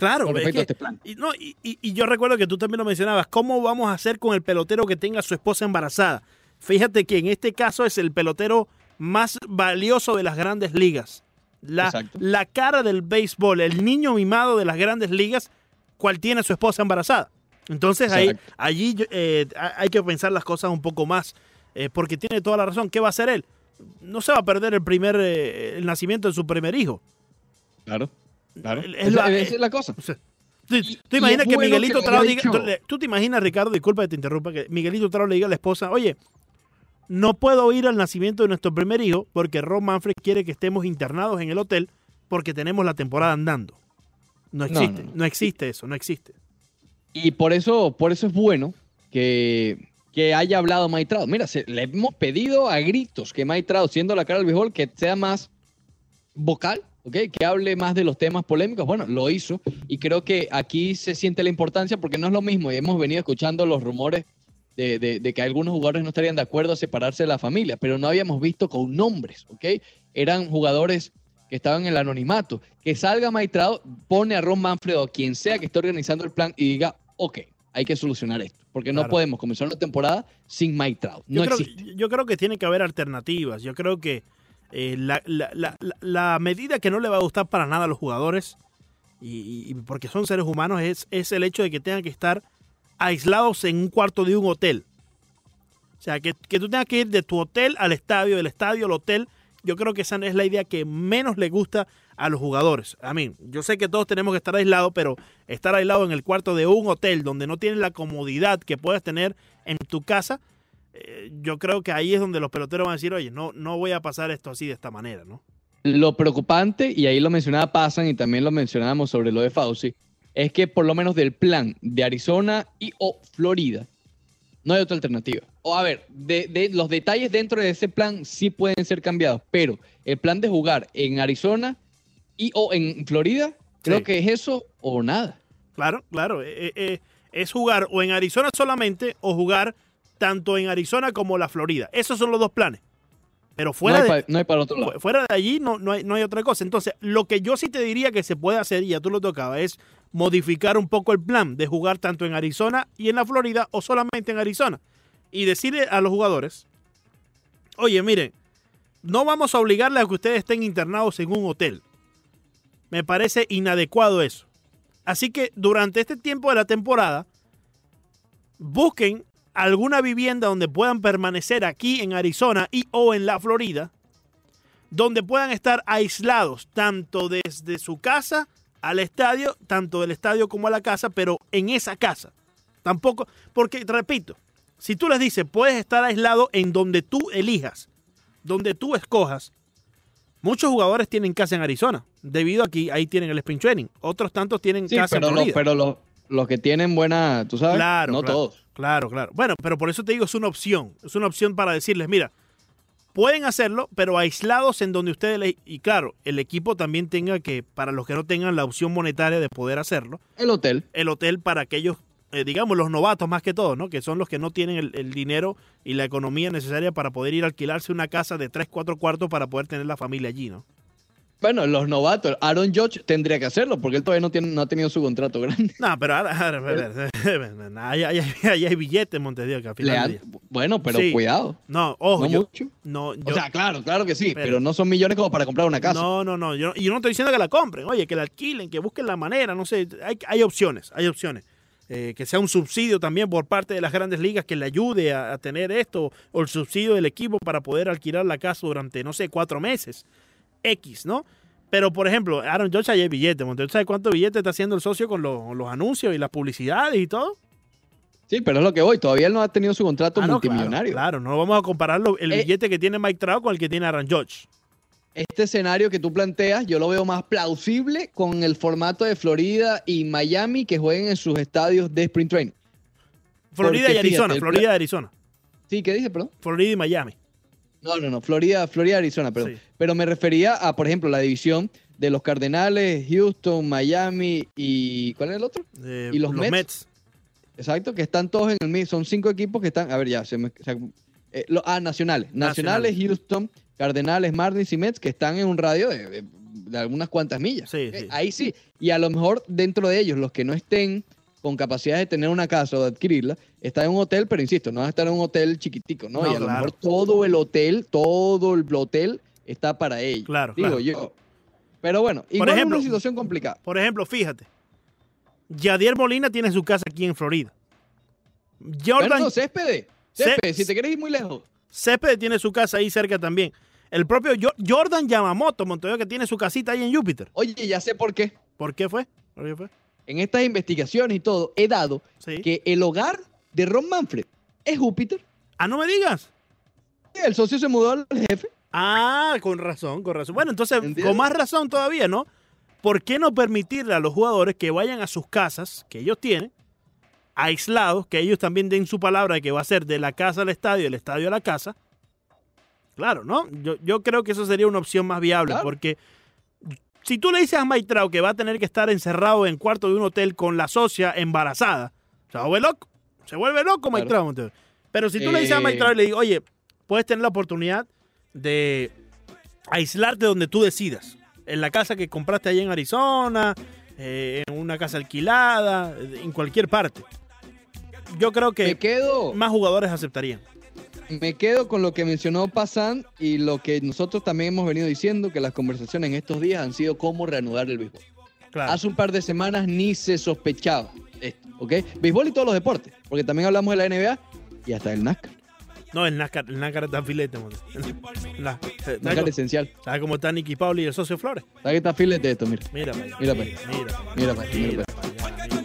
Claro, es que- este plan. Y, no, y, yo recuerdo que tú también lo mencionabas. ¿Cómo vamos a hacer con el pelotero que tenga a su esposa embarazada? Fíjate que en este caso es el pelotero más valioso de las grandes ligas. La, Exacto. la cara del béisbol, el niño mimado de las grandes ligas, cual tiene a su esposa embarazada. Entonces ahí, allí eh, ha- hay que pensar las cosas un poco más, eh, porque tiene toda la razón. ¿Qué va a hacer él? No se va a perder el primer eh, el nacimiento de su primer hijo. Claro, claro. Es Esa- la- esa es la cosa. Tú, tú imaginas que bueno Miguelito que diga, tú, tú te imaginas, Ricardo, disculpa que te interrumpa, que Miguelito Trau le diga a la esposa, oye, no puedo ir al nacimiento de nuestro primer hijo porque Rob Manfred quiere que estemos internados en el hotel porque tenemos la temporada andando. No No, existe, no, no, no. existe eso, no existe. Y por eso, por eso es bueno que, que haya hablado Mike Trout. Mira, se- le hemos pedido a gritos que Mike Trout, siendo la cara del béisbol, que sea más vocal, ¿ok? Que hable más de los temas polémicos. Bueno, lo hizo y creo que aquí se siente la importancia porque no es lo mismo y hemos venido escuchando los rumores de, de- de que algunos jugadores no estarían de acuerdo a separarse de la familia, pero no habíamos visto con nombres, ¿ok? Eran jugadores que estaban en el anonimato. Que salga Trout, pone a Ron Manfred o a quien sea que esté organizando el plan y diga, ok, hay que solucionar esto, porque no Claro. podemos comenzar la temporada sin Mike Trout. No yo, creo, existe. yo creo que tiene que haber alternativas. Yo creo que eh, la, la- la- medida que no le va a gustar para nada a los jugadores, y, porque son seres humanos, es, es el hecho de que tengan que estar aislados en un cuarto de un hotel. O sea, que, que tú tengas que ir de tu hotel al estadio, del estadio al hotel. Yo creo que esa es la idea que menos le gusta a los jugadores. A mí, yo sé que todos tenemos que estar aislados, pero estar aislado en el cuarto de un hotel donde no tienes la comodidad que puedes tener en tu casa, eh, yo creo que ahí es donde los peloteros van a decir, oye, no, no voy a pasar esto así de esta manera, ¿no? Lo preocupante, y ahí lo mencionaba Pasan y también lo mencionábamos sobre lo de Fauci, es que por lo menos del plan de Arizona y o Florida, no hay otra alternativa. O a ver, de, de los detalles dentro de ese plan sí pueden ser cambiados, pero el plan de jugar en Arizona y o en Florida, creo Sí. que es eso o nada. Claro, claro. eh, eh, es jugar o en Arizona solamente o jugar tanto en Arizona como la Florida. Esos son los dos planes. Pero fuera, no, hay de, pa- no hay para otro lado. fu- fuera de allí no, no, hay, no hay otra cosa. Entonces, lo que yo sí te diría que se puede hacer, y ya tú lo tocabas, es modificar un poco el plan de jugar tanto en Arizona y en la Florida o solamente en Arizona. Y decirle a los jugadores, oye, miren, no vamos a obligarle a que ustedes estén internados en un hotel. Me parece inadecuado eso. Así que durante este tiempo de la temporada, busquen alguna vivienda donde puedan permanecer aquí en Arizona y o en la Florida, donde puedan estar aislados tanto desde su casa al estadio, tanto del estadio como a la casa, pero en esa casa. Tampoco, porque repito, si tú les dices, puedes estar aislado en donde tú elijas, donde tú escojas, muchos jugadores tienen casa en Arizona, debido a que ahí tienen el spring training. Otros tantos tienen Sí, casa en pero, los, Florida. pero los, los que tienen buena, tú sabes, Claro, no claro, todos. Claro, claro. Bueno, pero por eso te digo, es una opción. Es una opción para decirles, mira, pueden hacerlo, pero aislados en donde ustedes... le- Y claro, el equipo también tenga que, para los que no tengan la opción monetaria de poder hacerlo, El hotel. el hotel para aquellos, eh, digamos, los novatos más que todo, ¿no? Que son los que no tienen el, el dinero y la economía necesaria para poder ir a alquilarse una casa de 3, 4 cuartos para poder tener la familia allí, ¿no? Bueno, los novatos, Aaron Judge tendría que hacerlo porque él todavía no, tiene, no ha tenido su contrato grande. No, pero ahora, ahí, hay billetes, Montevideo, que al final han- bueno, pero Sí. cuidado. No, ojo, no yo, mucho. no, O yo- sea, claro, claro que sí, Pero- pero, no son millones como para comprar una casa. No, no, no. Yo, yo no estoy diciendo que la compren. Oye, que la alquilen, que busquen la manera. No sé. Hay, hay opciones. Hay opciones. Eh, que sea un subsidio también por parte de las grandes ligas que le ayude a, a tener esto. O el subsidio del equipo para poder alquilar la casa durante, no sé, cuatro meses. X, ¿no? Pero, por ejemplo, Aaron George ahí hay billetes. Montes, ¿Sabes cuánto billete está haciendo el socio con los, los anuncios y las publicidades y todo? Sí, pero es lo que voy. Todavía él no ha tenido su contrato Ah, no, multimillonario. Claro, no vamos a comparar el Eh, billete que tiene Mike Trout con el que tiene Aaron George. Este escenario que tú planteas, yo lo veo más plausible con el formato de Florida y Miami que jueguen en sus estadios de sprint training. Florida Porque y Arizona. fíjate, Florida y Arizona. Sí, ¿qué dije, perdón? Florida y Miami. No, no, no, Florida, Florida, Arizona, perdón. Sí. Pero me refería a, por ejemplo, la división de los Cardenales, Houston, Miami y ¿cuál es el otro? Eh, ¿Y los Mets? Exacto, que están todos en el mismo. Son cinco equipos que están. A ver, ya, se me. se- eh, lo- ah, nacionales. Nacionales, Houston, Cardenales, Marlins y Mets, que están en un radio de, de- de algunas cuantas millas. Sí, Ok, sí. Ahí sí. Y a lo mejor dentro de ellos, los que no estén con capacidad de tener una casa o de adquirirla, están en un hotel, pero insisto, no van a estar en un hotel chiquitico, ¿no? No, y a lo mejor todo el hotel, todo el hotel está para ellos. Claro, Digo claro. yo. Pero bueno, igual ejemplo- es una situación complicada. Por ejemplo, fíjate. Yadier Molina tiene su casa aquí en Florida. Jordan Bueno, no, césped. Ce- Césped, si te quieres ir muy lejos. Césped tiene su casa ahí cerca también. El propio Jo- Jordan Yamamoto, Montoya, que tiene su casita ahí en Júpiter. Oye, ya sé por qué. ¿Por qué fue? ¿Por qué fue? En estas investigaciones y todo, he dado Sí. que el hogar de Ron Manfred es Júpiter. Ah, no me digas. El socio se mudó al jefe. Ah, con razón, con razón. Bueno, entonces, ¿Entiendes? con más razón todavía, ¿no? ¿Por qué no permitirle a los jugadores que vayan a sus casas, que ellos tienen, aislados, que ellos también den su palabra de que va a ser de la casa al estadio, del estadio a la casa. Claro, ¿no? Yo, yo creo que eso sería una opción más viable, Claro. porque si tú le dices a Mike Trout que va a tener que estar encerrado en cuarto de un hotel con la socia embarazada, se vuelve loco. Se vuelve loco Mike Claro. Trout. entonces. Pero si tú le dices a Mike Eh. Trout y le dices, oye, puedes tener la oportunidad de aislarte donde tú decidas. En la casa que compraste allá en Arizona, eh, en una casa alquilada, en cualquier parte. Yo creo que Me quedo, más jugadores aceptarían. Me quedo con lo que mencionó Pasan y lo que nosotros también hemos venido diciendo, que las conversaciones en estos días han sido cómo reanudar el béisbol. Claro. Hace un par de semanas ni se sospechaba esto, ¿ok? Béisbol y todos los deportes, porque también hablamos de la NBA y hasta del NASCAR. No, el NASCAR, el NASCAR está filete. mon. La- eh, ¿sabes NASCAR esencial. ¿Sabes cómo está Nicky Pauli y el socio Flores? ¿Sabes qué está filete esto? Mira, Mira, Mira, pa' mira, mira, mira, allá, mira, mira, allá.